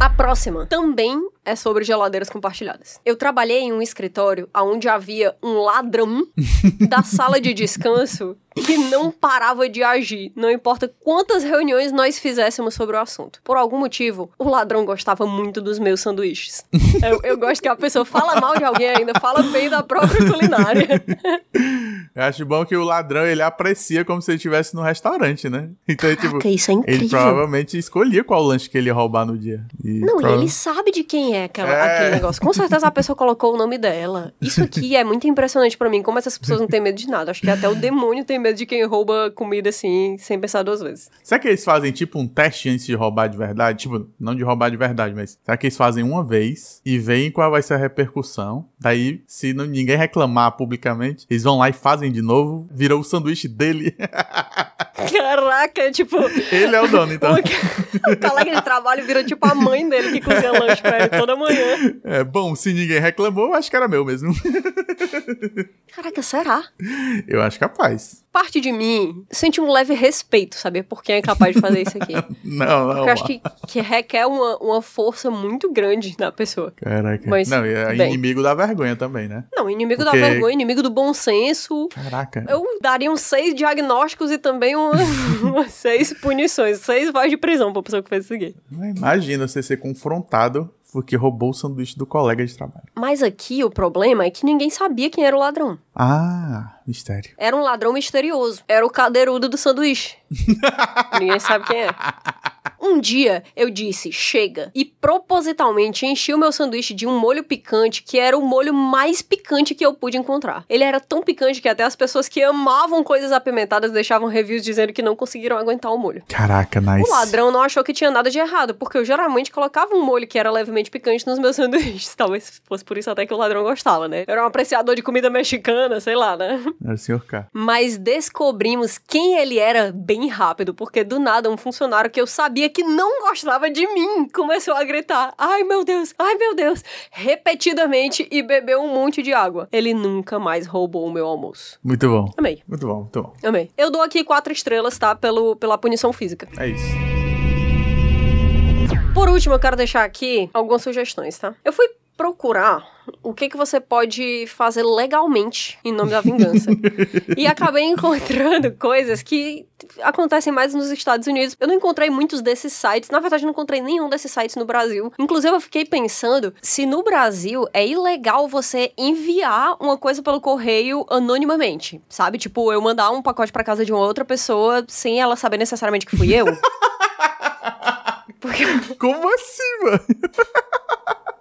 A próxima também é sobre geladeiras compartilhadas. Eu trabalhei em um escritório onde havia um ladrão da sala de descanso que não parava de agir, não importa quantas reuniões nós fizéssemos sobre o assunto. Por algum motivo, o ladrão gostava muito dos meus sanduíches. Eu, eu gosto que a pessoa fala mal de alguém ainda, fala bem da própria culinária. Eu acho bom que o ladrão, ele aprecia como se ele estivesse no restaurante, né? Então, Caraca, tipo, isso é incrível. ele provavelmente escolhia qual lanche que ele ia roubar no dia. E não, prova... e ele sabe de quem é, aquela, é, aquele negócio. Com certeza a pessoa colocou o nome dela. Isso aqui é muito impressionante para mim, como essas pessoas não têm medo de nada. Acho que até o demônio tem medo de quem rouba comida assim, sem pensar duas vezes. Será que eles fazem tipo um teste antes de roubar de verdade? Tipo, não de roubar de verdade, mas será que eles fazem uma vez e veem qual vai ser a repercussão? Daí, se não, ninguém reclamar publicamente, eles vão lá e fazem de novo, virou o sanduíche dele. Caraca, tipo. Ele é o dono, então. O, colega de trabalho virou tipo a mãe dele que cozinha lanche pra ele toda manhã. É bom, se ninguém reclamou, acho que era meu mesmo. Caraca, será? Eu acho capaz. Parte de mim sente um leve respeito, saber por quem é capaz de fazer isso aqui. não, não. Porque eu acho que, que requer uma, uma força muito grande na pessoa. Caraca. Mas, não, é inimigo da vergonha também, né? Não, inimigo Porque... da vergonha, inimigo do bom senso. Caraca. Eu daria uns seis diagnósticos e também umas, umas seis punições, seis voz de prisão pra pessoa que fez isso aqui. Imagina você ser confrontado porque roubou o sanduíche do colega de trabalho. Mas aqui o problema é que ninguém sabia quem era o ladrão. Ah, mistério. Era um ladrão misterioso. Era o cadeirudo do sanduíche. ninguém sabe quem é. Um dia eu disse chega e propositalmente enchi o meu sanduíche de um molho picante que era o molho mais picante que eu pude encontrar. Ele era tão picante que até as pessoas que amavam coisas apimentadas deixavam reviews dizendo que não conseguiram aguentar o molho. Caraca, nice. O ladrão não achou que tinha nada de errado, porque eu geralmente colocava um molho que era levemente picante nos meus sanduíches. Talvez fosse por isso até que o ladrão gostava, né? Eu era um apreciador de comida mexicana, sei lá, né? Era o senhor K. Mas descobrimos quem ele era bem rápido, porque do nada um funcionário que eu sabia que não gostava de mim começou a gritar: ai meu Deus, ai meu Deus, repetidamente e bebeu um monte de água. Ele nunca mais roubou o meu almoço. Muito bom. Amei. Muito bom, muito bom. Amei. Eu dou aqui quatro estrelas, tá? Pelo, pela punição física. É isso. Por último, eu quero deixar aqui algumas sugestões, tá? Eu fui procurar o que, que você pode fazer legalmente em nome da vingança. e acabei encontrando coisas que acontecem mais nos Estados Unidos. Eu não encontrei muitos desses sites, na verdade, não encontrei nenhum desses sites no Brasil. Inclusive, eu fiquei pensando se no Brasil é ilegal você enviar uma coisa pelo correio anonimamente, sabe? Tipo, eu mandar um pacote para casa de uma outra pessoa sem ela saber necessariamente que fui eu. Porque... Como assim, mano?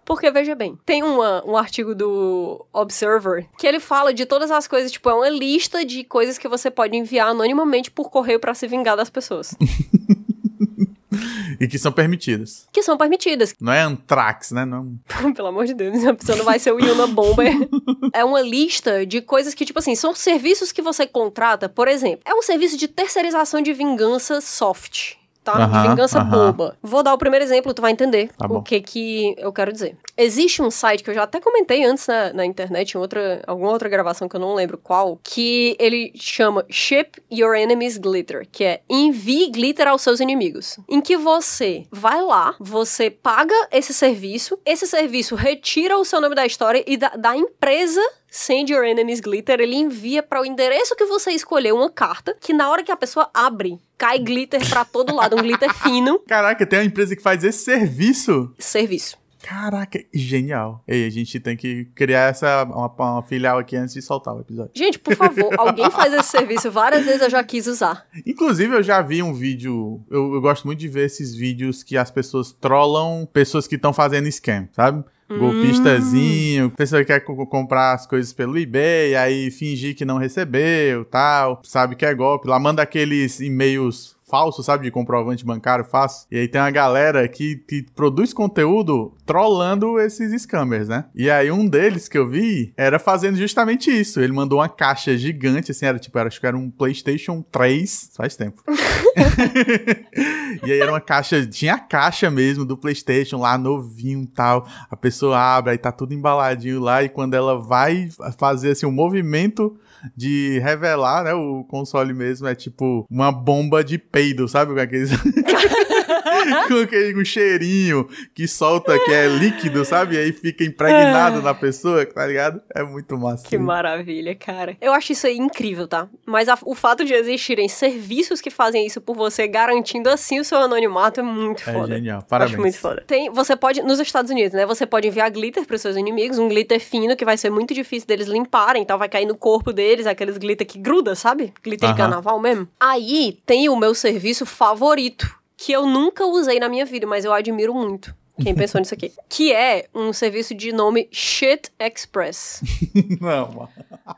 Porque, veja bem, tem uma, um artigo do Observer que ele fala de todas as coisas, tipo, é uma lista de coisas que você pode enviar anonimamente por correio para se vingar das pessoas. e que são permitidas. Que são permitidas. Não é Antrax, né? Não. Pelo amor de Deus, a pessoa não vai ser o Yuna Bomber. é uma lista de coisas que, tipo assim, são serviços que você contrata, por exemplo. É um serviço de terceirização de vingança soft tá? Uhum, Vingança uhum. boba. Vou dar o primeiro exemplo, tu vai entender tá o que que eu quero dizer. Existe um site que eu já até comentei antes na, na internet, em outra, alguma outra gravação que eu não lembro qual, que ele chama Ship Your Enemies Glitter, que é envie glitter aos seus inimigos. Em que você vai lá, você paga esse serviço, esse serviço retira o seu nome da história e da, da empresa Send Your Enemies Glitter, ele envia para o endereço que você escolheu uma carta que na hora que a pessoa abre, cai glitter para todo lado, um glitter fino. Caraca, tem uma empresa que faz esse serviço? Serviço. Caraca, genial. Ei, a gente tem que criar essa uma, uma filial aqui antes de soltar o episódio. Gente, por favor, alguém faz esse serviço. Várias vezes eu já quis usar. Inclusive, eu já vi um vídeo. Eu, eu gosto muito de ver esses vídeos que as pessoas trollam pessoas que estão fazendo scam, sabe? Golpistazinho, pessoa que quer comprar as coisas pelo eBay, aí fingir que não recebeu, tal, sabe que é golpe, lá manda aqueles e-mails falso, sabe? De comprovante bancário fácil. E aí tem uma galera que, que produz conteúdo trollando esses scammers, né? E aí um deles que eu vi era fazendo justamente isso. Ele mandou uma caixa gigante, assim, era tipo, era, acho que era um PlayStation 3, faz tempo. e aí era uma caixa, tinha a caixa mesmo do PlayStation lá, novinho e tal. A pessoa abre, aí tá tudo embaladinho lá, e quando ela vai fazer assim um movimento de revelar, né, o console mesmo é tipo uma bomba de peido, sabe? Aqueles... com aquele um cheirinho que solta, que é líquido, sabe? E aí fica impregnado na pessoa, tá ligado? É muito massa. Que maravilha, cara. Eu acho isso aí incrível, tá? Mas a, o fato de existirem serviços que fazem isso por você, garantindo assim o seu anonimato, é muito é foda. É genial, parabéns. Acho muito foda. Tem, você pode, nos Estados Unidos, né? Você pode enviar glitter pros seus inimigos, um glitter fino que vai ser muito difícil deles limparem, então vai cair no corpo deles, aqueles glitter que gruda, sabe? Glitter uh -huh. de carnaval mesmo. Aí tem o meu serviço favorito, que eu nunca usei na minha vida, mas eu admiro muito. Quem pensou nisso aqui? Que é um serviço de nome Shit Express. Não, mano.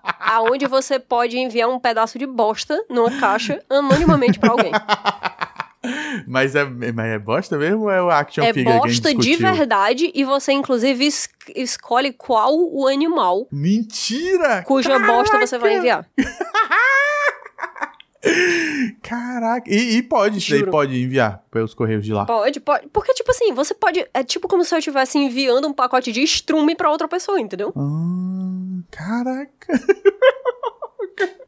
Aonde você pode enviar um pedaço de bosta numa caixa anonimamente para alguém. Mas é, mas é bosta mesmo ou é o action é figure bosta de verdade e você inclusive es escolhe qual o animal. Mentira! Cuja Caraca! bosta você vai enviar. Caraca, e, e pode, daí pode enviar pelos correios de lá? Pode, pode. Porque, tipo assim, você pode. É tipo como se eu estivesse enviando um pacote de estrume pra outra pessoa, entendeu? Ah, caraca.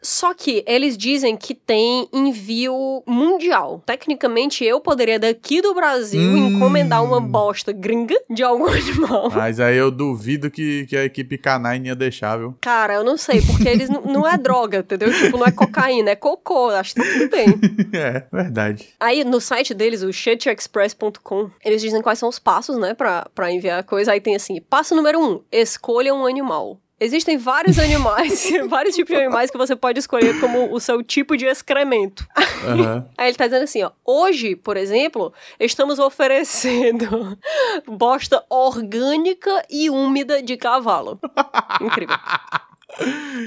Só que eles dizem que tem envio mundial. Tecnicamente, eu poderia daqui do Brasil hum. encomendar uma bosta gringa de algum animal. Mas aí eu duvido que, que a equipe canine ia deixar, viu? Cara, eu não sei, porque eles não é droga, entendeu? Tipo, não é cocaína, é cocô. Acho que tá tudo bem. é, verdade. Aí, no site deles, o shitexpress.com, eles dizem quais são os passos, né, pra, pra enviar a coisa. Aí tem assim, passo número um, escolha um animal. Existem vários animais, vários tipos de animais que você pode escolher como o seu tipo de excremento. Uhum. Aí ele tá dizendo assim, ó, hoje, por exemplo, estamos oferecendo bosta orgânica e úmida de cavalo. Incrível.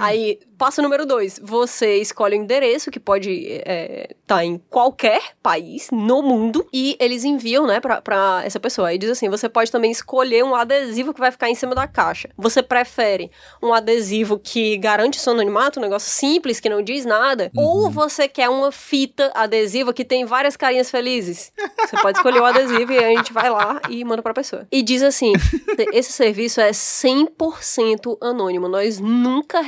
Aí, passo número dois. Você escolhe o um endereço, que pode estar é, tá em qualquer país no mundo, e eles enviam, né, pra, pra essa pessoa. Aí diz assim: você pode também escolher um adesivo que vai ficar em cima da caixa. Você prefere um adesivo que garante seu anonimato, um negócio simples, que não diz nada, uhum. ou você quer uma fita adesiva que tem várias carinhas felizes? Você pode escolher o adesivo e a gente vai lá e manda pra pessoa. E diz assim: esse serviço é 100% anônimo. Nós nunca nunca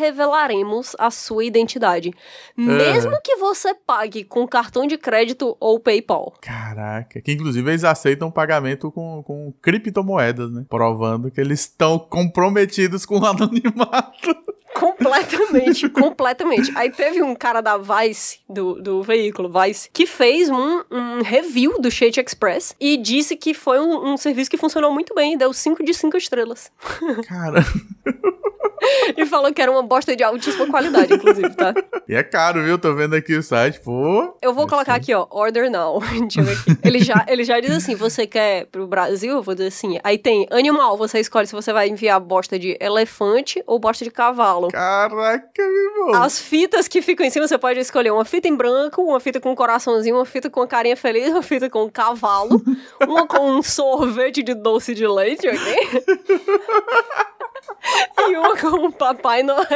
a sua identidade. Mesmo uhum. que você pague com cartão de crédito ou PayPal. Caraca, que inclusive eles aceitam pagamento com, com criptomoedas, né? Provando que eles estão comprometidos com o anonimato. Completamente, completamente. Aí teve um cara da Vice, do, do veículo Vice, que fez um, um review do Shade Express e disse que foi um, um serviço que funcionou muito bem, deu 5 de 5 estrelas. Cara. e falou que era uma bosta de altíssima qualidade, inclusive, tá? E é caro, viu? Tô vendo aqui o site, pô. Eu vou colocar aqui, ó, order now. Ele já, ele já diz assim: você quer pro Brasil? Eu vou dizer assim. Aí tem animal, você escolhe se você vai enviar bosta de elefante ou bosta de cavalo. Caraca, meu irmão. As fitas que ficam em cima, você pode escolher uma fita em branco, uma fita com um coraçãozinho, uma fita com uma carinha feliz, uma fita com um cavalo, uma com um sorvete de doce de leite, ok? e uma com o Papai Noel.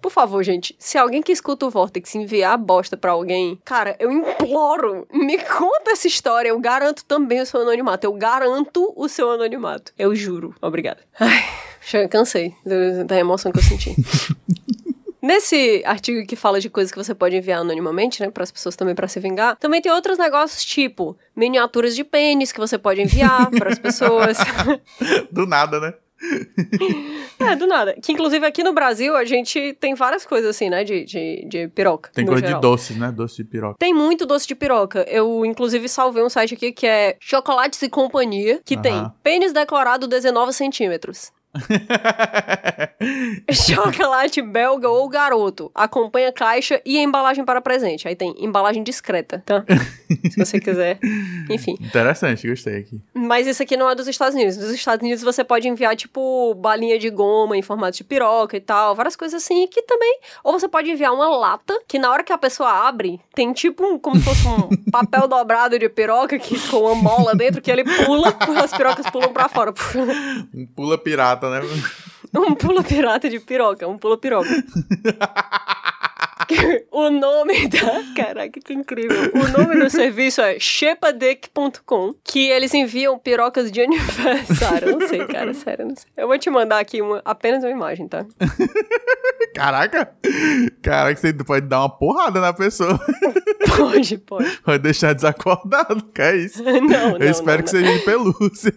Por favor, gente, se alguém que escuta o Vortex enviar bosta pra alguém, cara, eu imploro, me conta essa história. Eu garanto também o seu anonimato. Eu garanto o seu anonimato. Eu juro. Obrigada. Ai, já cansei da emoção que eu senti. Nesse artigo que fala de coisas que você pode enviar anonimamente, né, para as pessoas também para se vingar, também tem outros negócios tipo miniaturas de pênis que você pode enviar para as pessoas. Do nada, né? é, do nada. Que inclusive aqui no Brasil a gente tem várias coisas assim, né? De, de, de piroca. Tem coisa geral. de doces, né? Doce de piroca. Tem muito doce de piroca. Eu, inclusive, salvei um site aqui que é Chocolates e Companhia, que tem pênis decorado 19 centímetros. Chocolate belga ou garoto. Acompanha caixa e embalagem para presente. Aí tem embalagem discreta, tá? Se você quiser. Enfim. Interessante, gostei aqui. Mas isso aqui não é dos Estados Unidos. Nos Estados Unidos você pode enviar, tipo, balinha de goma em formato de piroca e tal. Várias coisas assim que também. Ou você pode enviar uma lata que na hora que a pessoa abre, tem tipo um, como se fosse um papel dobrado de piroca que, com uma mola dentro que ele pula, as pirocas pulam pra fora. um pula pirata, né? Um pula pirata de piroca, um pula piroca. o nome da. Caraca, que incrível. O nome do serviço é shepadeck.com, que eles enviam pirocas de aniversário. Eu não sei, cara, sério, não sei. Eu vou te mandar aqui uma, apenas uma imagem, tá? Caraca! Caraca, você pode dar uma porrada na pessoa. Pode, pode. Vai deixar desacordado, que é isso? Não, não. Eu espero não, que seja de pelúcia.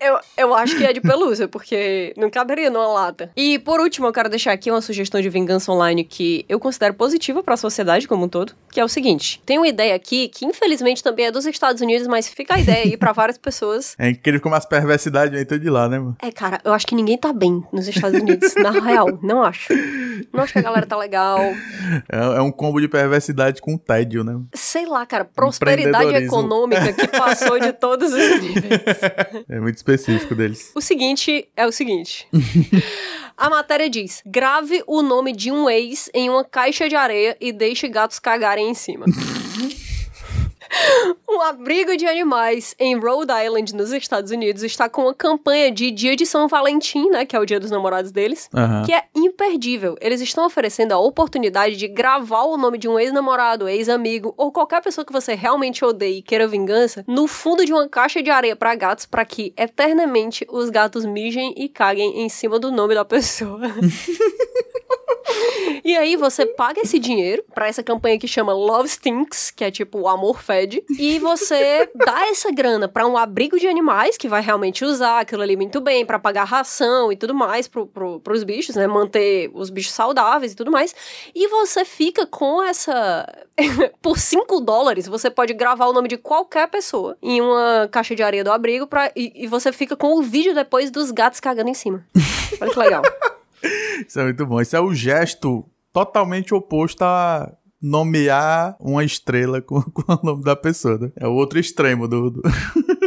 Eu, eu acho que é de pelúcia, porque não caberia numa lata. E por último, eu quero deixar aqui uma sugestão de vingança online que eu considero positiva para a sociedade como um todo, que é o seguinte: tem uma ideia aqui que infelizmente também é dos Estados Unidos, mas fica a ideia aí para várias pessoas. É incrível como as perversidades vêm tudo de lá, né, mano? É, cara, eu acho que ninguém tá bem nos Estados Unidos, na real, não acho. Acho que a galera tá legal. É, é um combo de perversidade com tédio, né? Sei lá, cara, prosperidade econômica que passou de todos os níveis. É muito específico deles. O seguinte é o seguinte. A matéria diz: grave o nome de um ex em uma caixa de areia e deixe gatos cagarem em cima. Um abrigo de animais em Rhode Island, nos Estados Unidos, está com uma campanha de Dia de São Valentim, né? Que é o dia dos namorados deles, uhum. que é imperdível. Eles estão oferecendo a oportunidade de gravar o nome de um ex-namorado, ex-amigo ou qualquer pessoa que você realmente odeie e queira vingança no fundo de uma caixa de areia para gatos, para que eternamente os gatos mijem e caguem em cima do nome da pessoa. E aí você paga esse dinheiro para essa campanha que chama Love Stinks, que é tipo o amor fede, e você dá essa grana para um abrigo de animais que vai realmente usar aquilo ali muito bem para pagar ração e tudo mais pro, pro, pros bichos, né? Manter os bichos saudáveis e tudo mais. E você fica com essa. Por 5 dólares, você pode gravar o nome de qualquer pessoa em uma caixa de areia do abrigo pra... e, e você fica com o vídeo depois dos gatos cagando em cima. Olha que legal. Isso é muito bom. Isso é o gesto totalmente oposto a nomear uma estrela com, com o nome da pessoa. Né? É o outro extremo do... do...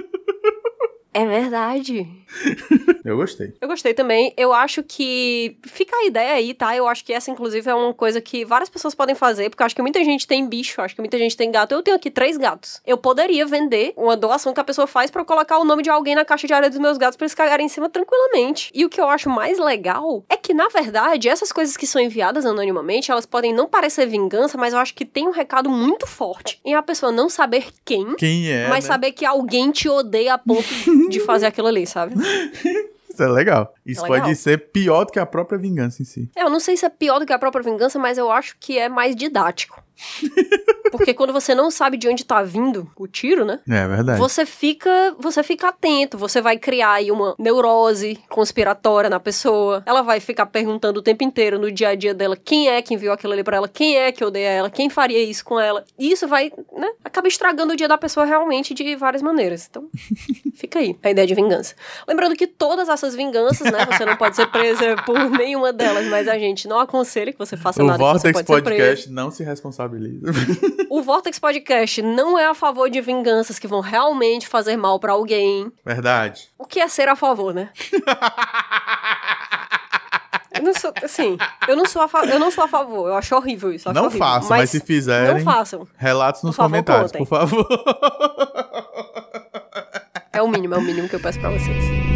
É verdade. Eu gostei. Eu gostei também. Eu acho que fica a ideia aí, tá? Eu acho que essa, inclusive, é uma coisa que várias pessoas podem fazer, porque eu acho que muita gente tem bicho, acho que muita gente tem gato. Eu tenho aqui três gatos. Eu poderia vender uma doação que a pessoa faz para colocar o nome de alguém na caixa de areia dos meus gatos pra eles cagarem em cima tranquilamente. E o que eu acho mais legal é que, na verdade, essas coisas que são enviadas anonimamente, elas podem não parecer vingança, mas eu acho que tem um recado muito forte em a pessoa não saber quem, quem é, mas né? saber que alguém te odeia a ponto de fazer aquilo ali, sabe? Isso é legal. Isso é legal. pode ser pior do que a própria vingança em si. É, eu não sei se é pior do que a própria vingança, mas eu acho que é mais didático. Porque quando você não sabe de onde tá vindo o tiro, né? É verdade. Você fica, você fica atento, você vai criar aí uma neurose conspiratória na pessoa. Ela vai ficar perguntando o tempo inteiro no dia a dia dela quem é que enviou aquilo ali para ela, quem é que odeia ela, quem faria isso com ela. E isso vai, né, acaba estragando o dia da pessoa realmente de várias maneiras. Então, fica aí a ideia de vingança. Lembrando que todas essas vinganças, né, você não pode ser presa por nenhuma delas, mas a gente não aconselha que você faça o nada Vortex que você pode Podcast não se responsabiliza o Vortex Podcast não é a favor de vinganças que vão realmente fazer mal para alguém. Verdade. O que é ser a favor, né? Eu não sou, assim, eu não sou, a eu não sou a favor, eu acho horrível isso. Acho não horrível, façam, mas, mas, se fizerem, não façam. relatos nos por comentários, por favor. É o mínimo, é o mínimo que eu peço pra vocês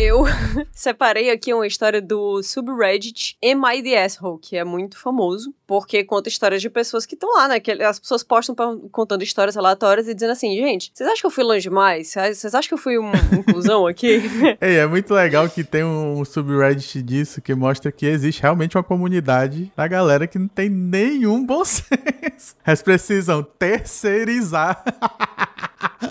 eu separei aqui uma história do subreddit Am I the Asshole, que é muito famoso, porque conta histórias de pessoas que estão lá, né? Que as pessoas postam contando histórias aleatórias e dizendo assim, gente, vocês acham que eu fui longe demais? Vocês acham que eu fui uma inclusão aqui? Ei, é muito legal que tem um subreddit disso que mostra que existe realmente uma comunidade da galera que não tem nenhum bom senso. Eles precisam terceirizar.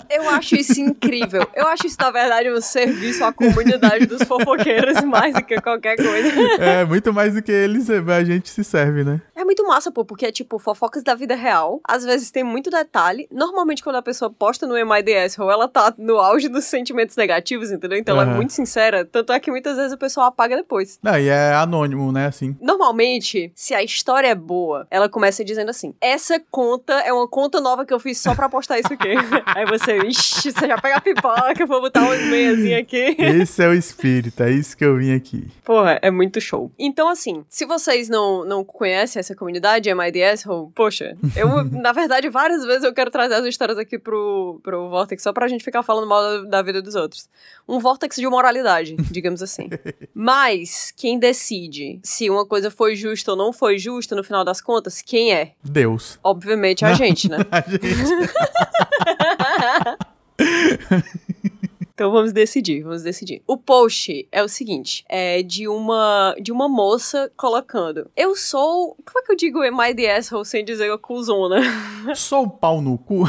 Eu acho isso incrível. Eu acho isso, na verdade, um serviço à comunidade dos fofoqueiros mais do que qualquer coisa. É, muito mais do que eles, a gente se serve, né? É muito massa, pô, porque é tipo fofocas da vida real. Às vezes tem muito detalhe. Normalmente, quando a pessoa posta no MIDS, ou ela tá no auge dos sentimentos negativos, entendeu? Então uhum. ela é muito sincera. Tanto é que muitas vezes o pessoal apaga depois. Não, e é anônimo, né? Assim. Normalmente, se a história é boa, ela começa dizendo assim: essa conta é uma conta nova que eu fiz só pra postar isso aqui. Aí você, ixi, você já pega a pipoca, vou botar umas meiazinhas aqui. Esse é o espírito, é isso que eu vim aqui. Porra, é muito show. Então, assim, se vocês não, não conhecem essa comunidade, MIDS, poxa, eu, na verdade, várias vezes eu quero trazer as histórias aqui pro, pro Vortex só pra gente ficar falando mal da, da vida dos outros. Um Vortex de moralidade, digamos assim. Mas, quem decide se uma coisa foi justa ou não foi justa, no final das contas, quem é? Deus. Obviamente a gente, né? a gente. Então vamos decidir, vamos decidir. O post é o seguinte, é de uma de uma moça colocando: "Eu sou, como é que eu digo am I the asshole sem dizer a cuzona?" Sou o pau no cu.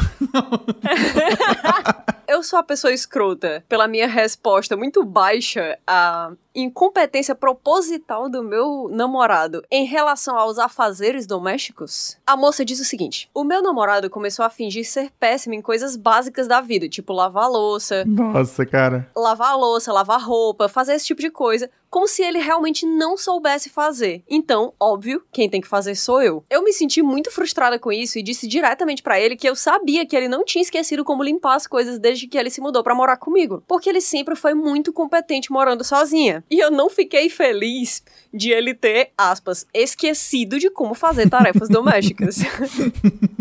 eu sou a pessoa escrota pela minha resposta muito baixa a incompetência proposital do meu namorado em relação aos afazeres domésticos? A moça diz o seguinte: o meu namorado começou a fingir ser péssimo em coisas básicas da vida, tipo lavar louça. Nossa, cara. Lavar louça, lavar roupa, fazer esse tipo de coisa como se ele realmente não soubesse fazer. Então, óbvio, quem tem que fazer sou eu. Eu me senti muito frustrada com isso e disse diretamente para ele que eu sabia que ele não tinha esquecido como limpar as coisas desde que ele se mudou para morar comigo, porque ele sempre foi muito competente morando sozinha. E eu não fiquei feliz de ele ter, aspas, esquecido de como fazer tarefas domésticas.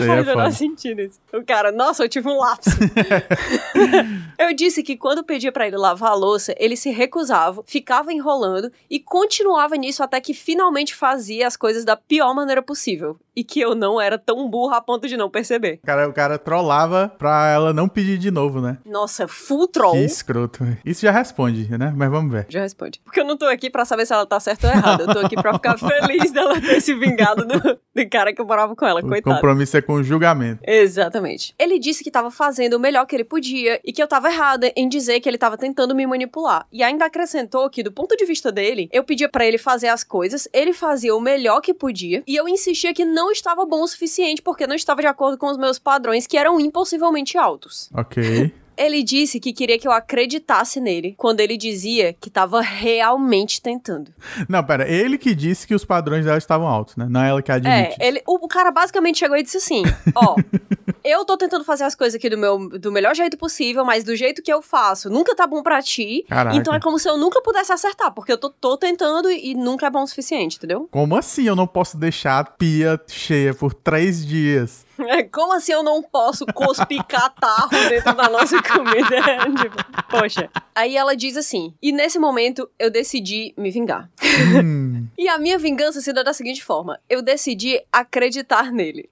Não faz é sentido isso. O cara, nossa, eu tive um lapso. eu disse que quando pedia para ele lavar a louça, ele se recusava, ficava enrolando e continuava nisso até que finalmente fazia as coisas da pior maneira possível. E que eu não era tão burra a ponto de não perceber. O cara, o cara trollava pra ela não pedir de novo, né? Nossa, full troll. Que escroto. Isso já responde, né? Mas vamos ver. Já responde. Porque eu não tô aqui pra saber se ela tá certa ou errada. Eu tô aqui pra ficar feliz dela ter se vingado do, do cara que eu morava com ela. Coitado compromisso é com o julgamento. Exatamente. Ele disse que estava fazendo o melhor que ele podia e que eu estava errada em dizer que ele estava tentando me manipular. E ainda acrescentou que, do ponto de vista dele, eu pedia para ele fazer as coisas, ele fazia o melhor que podia e eu insistia que não estava bom o suficiente porque não estava de acordo com os meus padrões, que eram impossivelmente altos. Ok. Ele disse que queria que eu acreditasse nele quando ele dizia que estava realmente tentando. Não, pera, ele que disse que os padrões dela estavam altos, né? Não é ela que admite. É, ele, o, o cara basicamente chegou e disse assim: Ó, eu tô tentando fazer as coisas aqui do meu do melhor jeito possível, mas do jeito que eu faço nunca tá bom para ti. Caraca. Então é como se eu nunca pudesse acertar, porque eu tô, tô tentando e, e nunca é bom o suficiente, entendeu? Como assim eu não posso deixar a pia cheia por três dias? É, como assim eu não posso cuspir catarro dentro da nossa comida? tipo, poxa. Aí ela diz assim: e nesse momento eu decidi me vingar. Hum. e a minha vingança se dá da seguinte forma: eu decidi acreditar nele.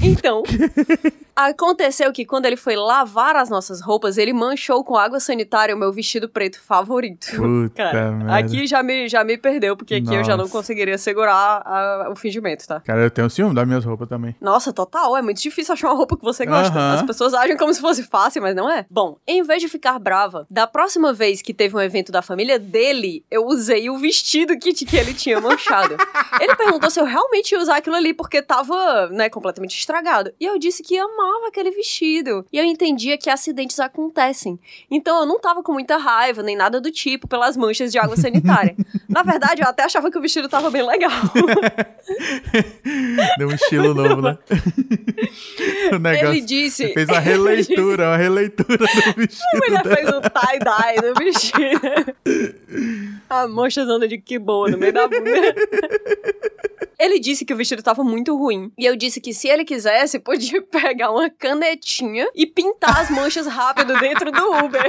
Então, aconteceu que quando ele foi lavar as nossas roupas, ele manchou com água sanitária o meu vestido preto favorito. Puta Cara, aqui já me, já me perdeu, porque aqui Nossa. eu já não conseguiria segurar a, o fingimento, tá? Cara, eu tenho ciúme das minhas roupas também. Nossa, total. É muito difícil achar uma roupa que você gosta. Uh -huh. As pessoas agem como se fosse fácil, mas não é. Bom, em vez de ficar brava, da próxima vez que teve um evento da família dele, eu usei o vestido que, que ele tinha manchado. ele perguntou se eu realmente ia usar aquilo ali, porque tava, né, completamente estragado. E eu disse que amava aquele vestido. E eu entendia que acidentes acontecem. Então eu não tava com muita raiva, nem nada do tipo, pelas manchas de água sanitária. Na verdade, eu até achava que o vestido tava bem legal. Deu um estilo novo, né? o negócio, Ele disse. Ele fez uma releitura, uma releitura do vestido. A mulher fez um tie-dye no vestido. A mancha zona de que boa no meio da bunda. Ele disse que o vestido tava muito ruim. E eu disse que se ele quisesse, podia pegar uma canetinha e pintar as manchas rápido dentro do Uber.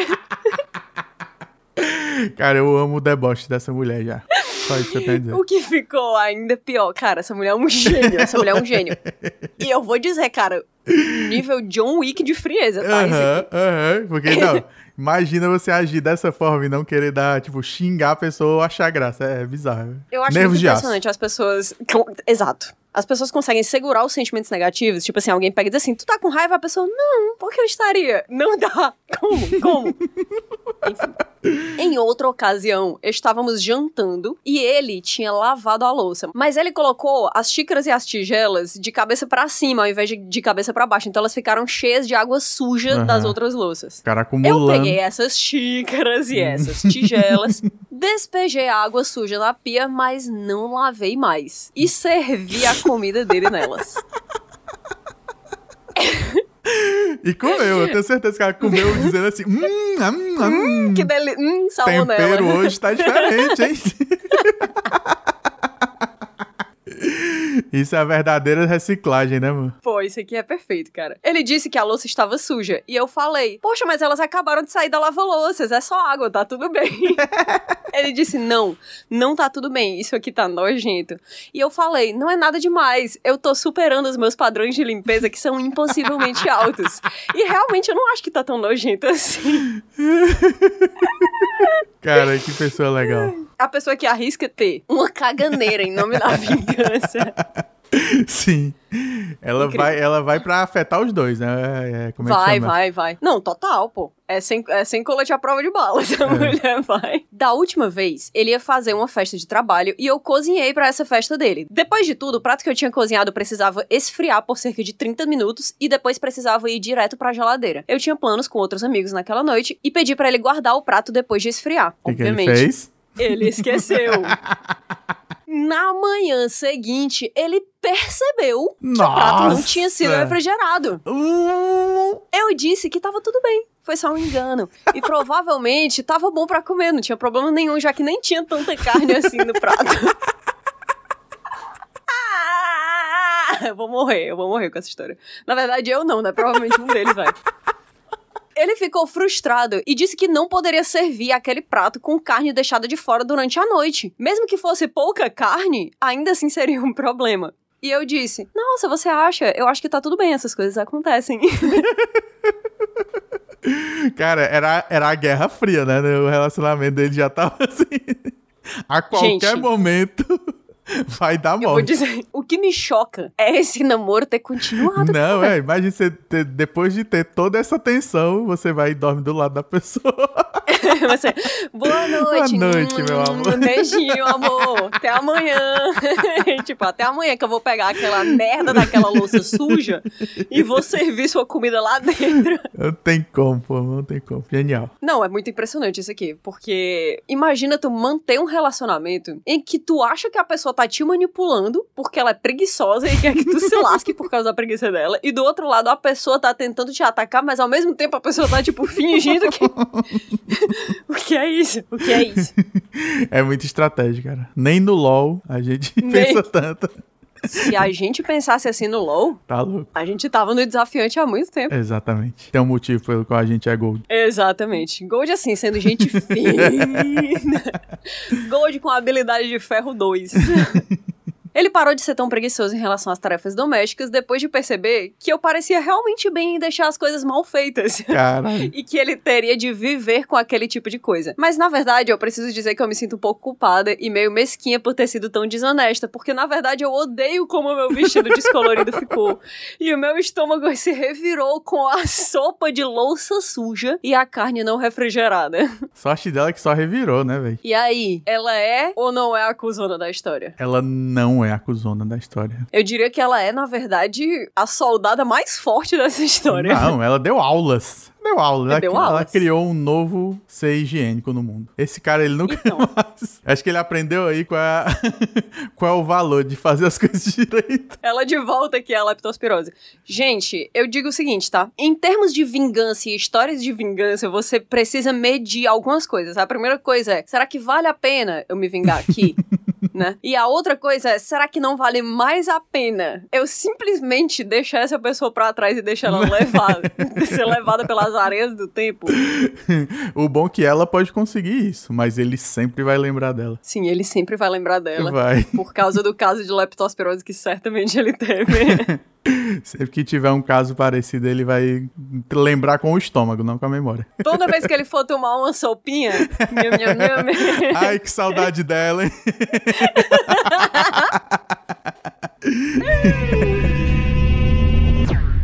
Cara, eu amo o deboche dessa mulher já. Só isso que eu tenho a dizer. O que ficou ainda pior, cara, essa mulher é um gênio. Essa mulher é um gênio. E eu vou dizer, cara, nível John Wick de frieza, tá? Aham, aham. Porque não. Imagina você agir dessa forma e não querer dar, tipo, xingar a pessoa ou achar graça. É bizarro. Eu acho Nervos impressionante as pessoas. Exato. as pessoas conseguem segurar os sentimentos negativos. Tipo assim, alguém pega e diz assim, tu tá com raiva? A pessoa, não, por que eu estaria? Não dá. Como? Como? Enfim. Em outra ocasião, estávamos jantando e ele tinha lavado a louça. Mas ele colocou as xícaras e as tigelas de cabeça para cima, ao invés de, de cabeça para baixo. Então elas ficaram cheias de água suja uhum. das outras louças. Cara acumulando. Eu peguei essas xícaras e essas tigelas, despejei a água suja na pia, mas não lavei mais. E servi a comida dele nelas. E comeu, eu tenho certeza que ela comeu dizendo assim: hum, hum, hum, hum que delícia, hum, Tempero hoje tá diferente, hein? Isso é a verdadeira reciclagem, né, mano? Pô, isso aqui é perfeito, cara. Ele disse que a louça estava suja. E eu falei, poxa, mas elas acabaram de sair da lava-louças. É só água, tá tudo bem. Ele disse, não, não tá tudo bem. Isso aqui tá nojento. E eu falei, não é nada demais. Eu tô superando os meus padrões de limpeza que são impossivelmente altos. E realmente eu não acho que tá tão nojento assim. Cara, que pessoa legal. A pessoa que arrisca ter uma caganeira em nome da vingança. Sim. Ela vai, ela vai pra afetar os dois, né? É, é vai, vai, vai. Não, total, pô. É sem, é sem colete à prova de balas, a é. mulher vai. Da última vez, ele ia fazer uma festa de trabalho e eu cozinhei para essa festa dele. Depois de tudo, o prato que eu tinha cozinhado precisava esfriar por cerca de 30 minutos e depois precisava ir direto pra geladeira. Eu tinha planos com outros amigos naquela noite e pedi para ele guardar o prato depois de esfriar, que obviamente. Que ele fez? Ele esqueceu. Na manhã seguinte, ele percebeu Nossa. que o prato não tinha sido refrigerado. Uh. Eu disse que tava tudo bem. Foi só um engano. E provavelmente tava bom para comer, não tinha problema nenhum, já que nem tinha tanta carne assim no prato. ah, eu vou morrer, eu vou morrer com essa história. Na verdade, eu não, né? Provavelmente um deles vai. Ele ficou frustrado e disse que não poderia servir aquele prato com carne deixada de fora durante a noite. Mesmo que fosse pouca carne, ainda assim seria um problema. E eu disse: Nossa, você acha? Eu acho que tá tudo bem, essas coisas acontecem. Cara, era, era a Guerra Fria, né? O relacionamento dele já tava assim. A qualquer Gente, momento. Vai dar morte. Eu vou dizer, o que me choca é esse namoro ter continuado. Não, é, imagina você ter, depois de ter toda essa tensão, você vai e dorme do lado da pessoa. você, boa noite. Boa noite, hum, meu amor. Um beijinho, amor. Até amanhã. tipo, até amanhã que eu vou pegar aquela merda daquela louça suja e vou servir sua comida lá dentro. Não tem como, pô, não tem como. Genial. Não, é muito impressionante isso aqui, porque imagina tu manter um relacionamento em que tu acha que a pessoa tá te manipulando porque ela é preguiçosa e quer que tu se lasque por causa da preguiça dela. E do outro lado, a pessoa tá tentando te atacar, mas ao mesmo tempo a pessoa tá, tipo, fingindo que. o que é isso? O que é isso? É muito estratégia, cara. Nem no LOL a gente Nem... pensa tanto. Se a gente pensasse assim no LoL, tá louco. a gente tava no desafiante há muito tempo. Exatamente. Tem um motivo pelo qual a gente é Gold. Exatamente. Gold assim, sendo gente fina. Gold com habilidade de ferro 2. Ele parou de ser tão preguiçoso em relação às tarefas domésticas depois de perceber que eu parecia realmente bem em deixar as coisas mal feitas. Caralho. e que ele teria de viver com aquele tipo de coisa. Mas na verdade, eu preciso dizer que eu me sinto um pouco culpada e meio mesquinha por ter sido tão desonesta, porque na verdade eu odeio como o meu vestido descolorido ficou. E o meu estômago se revirou com a sopa de louça suja e a carne não refrigerada. Sorte dela que só revirou, né, velho? E aí, ela é ou não é a acusona da história? Ela não é a cuzona da história. Eu diria que ela é, na verdade, a soldada mais forte dessa história. Não, ela deu aulas. Deu aula, ela, deu ela criou um novo ser higiênico no mundo. Esse cara, ele nunca então. mais. Acho que ele aprendeu aí qual é, qual é o valor de fazer as coisas direito. Ela de volta aqui, a leptospirose. Gente, eu digo o seguinte, tá? Em termos de vingança e histórias de vingança, você precisa medir algumas coisas. A primeira coisa é, será que vale a pena eu me vingar aqui? né? E a outra coisa é, será que não vale mais a pena eu simplesmente deixar essa pessoa pra trás e deixar ela levar, ser levada pelas areias do tempo? o bom é que ela pode conseguir isso, mas ele sempre vai lembrar dela. Sim, ele sempre vai lembrar dela. Vai. Por causa do caso de leptospirose que certamente ele teve. Sempre que tiver um caso parecido, ele vai lembrar com o estômago, não com a memória. Toda vez que ele for tomar uma sopinha. nham, nham, nham. Ai, que saudade dela, hein?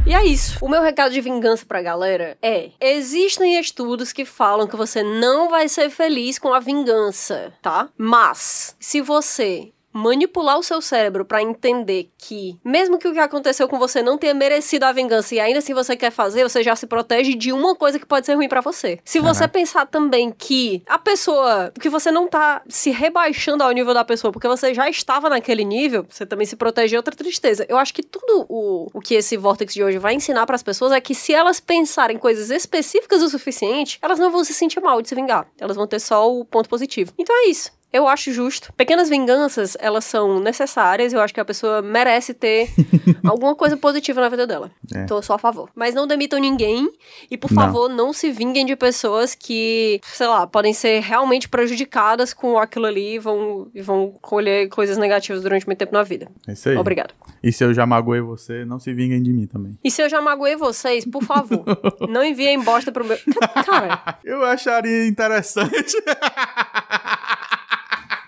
E é isso. O meu recado de vingança pra galera é: existem estudos que falam que você não vai ser feliz com a vingança, tá? Mas, se você manipular o seu cérebro para entender que, mesmo que o que aconteceu com você não tenha merecido a vingança e ainda assim você quer fazer, você já se protege de uma coisa que pode ser ruim para você. Se você uhum. pensar também que a pessoa, que você não tá se rebaixando ao nível da pessoa, porque você já estava naquele nível, você também se protege de outra tristeza. Eu acho que tudo o, o que esse Vortex de hoje vai ensinar para as pessoas é que se elas pensarem coisas específicas o suficiente, elas não vão se sentir mal de se vingar. Elas vão ter só o ponto positivo. Então é isso. Eu acho justo. Pequenas vinganças, elas são necessárias. Eu acho que a pessoa merece ter alguma coisa positiva na vida dela. É. Tô só a favor. Mas não demitam ninguém. E, por não. favor, não se vinguem de pessoas que, sei lá, podem ser realmente prejudicadas com aquilo ali e vão, e vão colher coisas negativas durante muito tempo na vida. É isso aí. Obrigado. E se eu já magoei você, não se vinguem de mim também. E se eu já magoei vocês, por favor, não enviem bosta pro meu. Cara. Eu acharia interessante.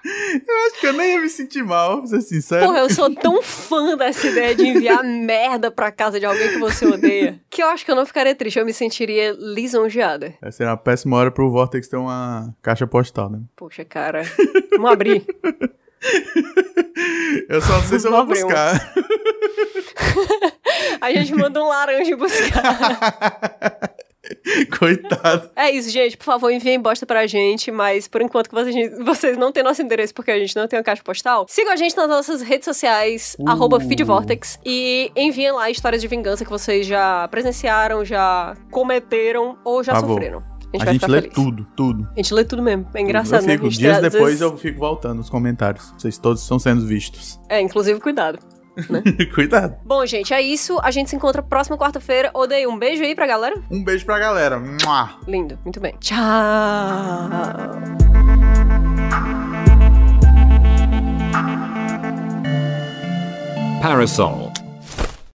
Eu acho que eu nem ia me sentir mal, pra ser sincero. Porra, eu sou tão fã dessa ideia de enviar merda pra casa de alguém que você odeia, que eu acho que eu não ficaria triste, eu me sentiria lisonjeada. Essa seria uma péssima hora pro Vortex ter uma caixa postal, né? Poxa, cara. Vamos abrir. Eu só não sei se eu vou buscar. A gente manda um laranja buscar. Coitado. É isso, gente. Por favor, enviem bosta pra gente, mas por enquanto que vocês, vocês não têm nosso endereço porque a gente não tem uma caixa postal, sigam a gente nas nossas redes sociais, uh. feedvortex, e enviem lá histórias de vingança que vocês já presenciaram, já cometeram ou já sofreram. A gente, a gente lê feliz. tudo, tudo. A gente lê tudo mesmo. É engraçado, eu fico, né? Dias depois vezes... eu fico voltando nos comentários. Vocês todos estão sendo vistos. É, inclusive cuidado. Né? Cuidado. Bom, gente, é isso. A gente se encontra próxima quarta-feira. Odeio, um beijo aí pra galera. Um beijo pra galera. Mua. Lindo, muito bem. Tchau. Parasol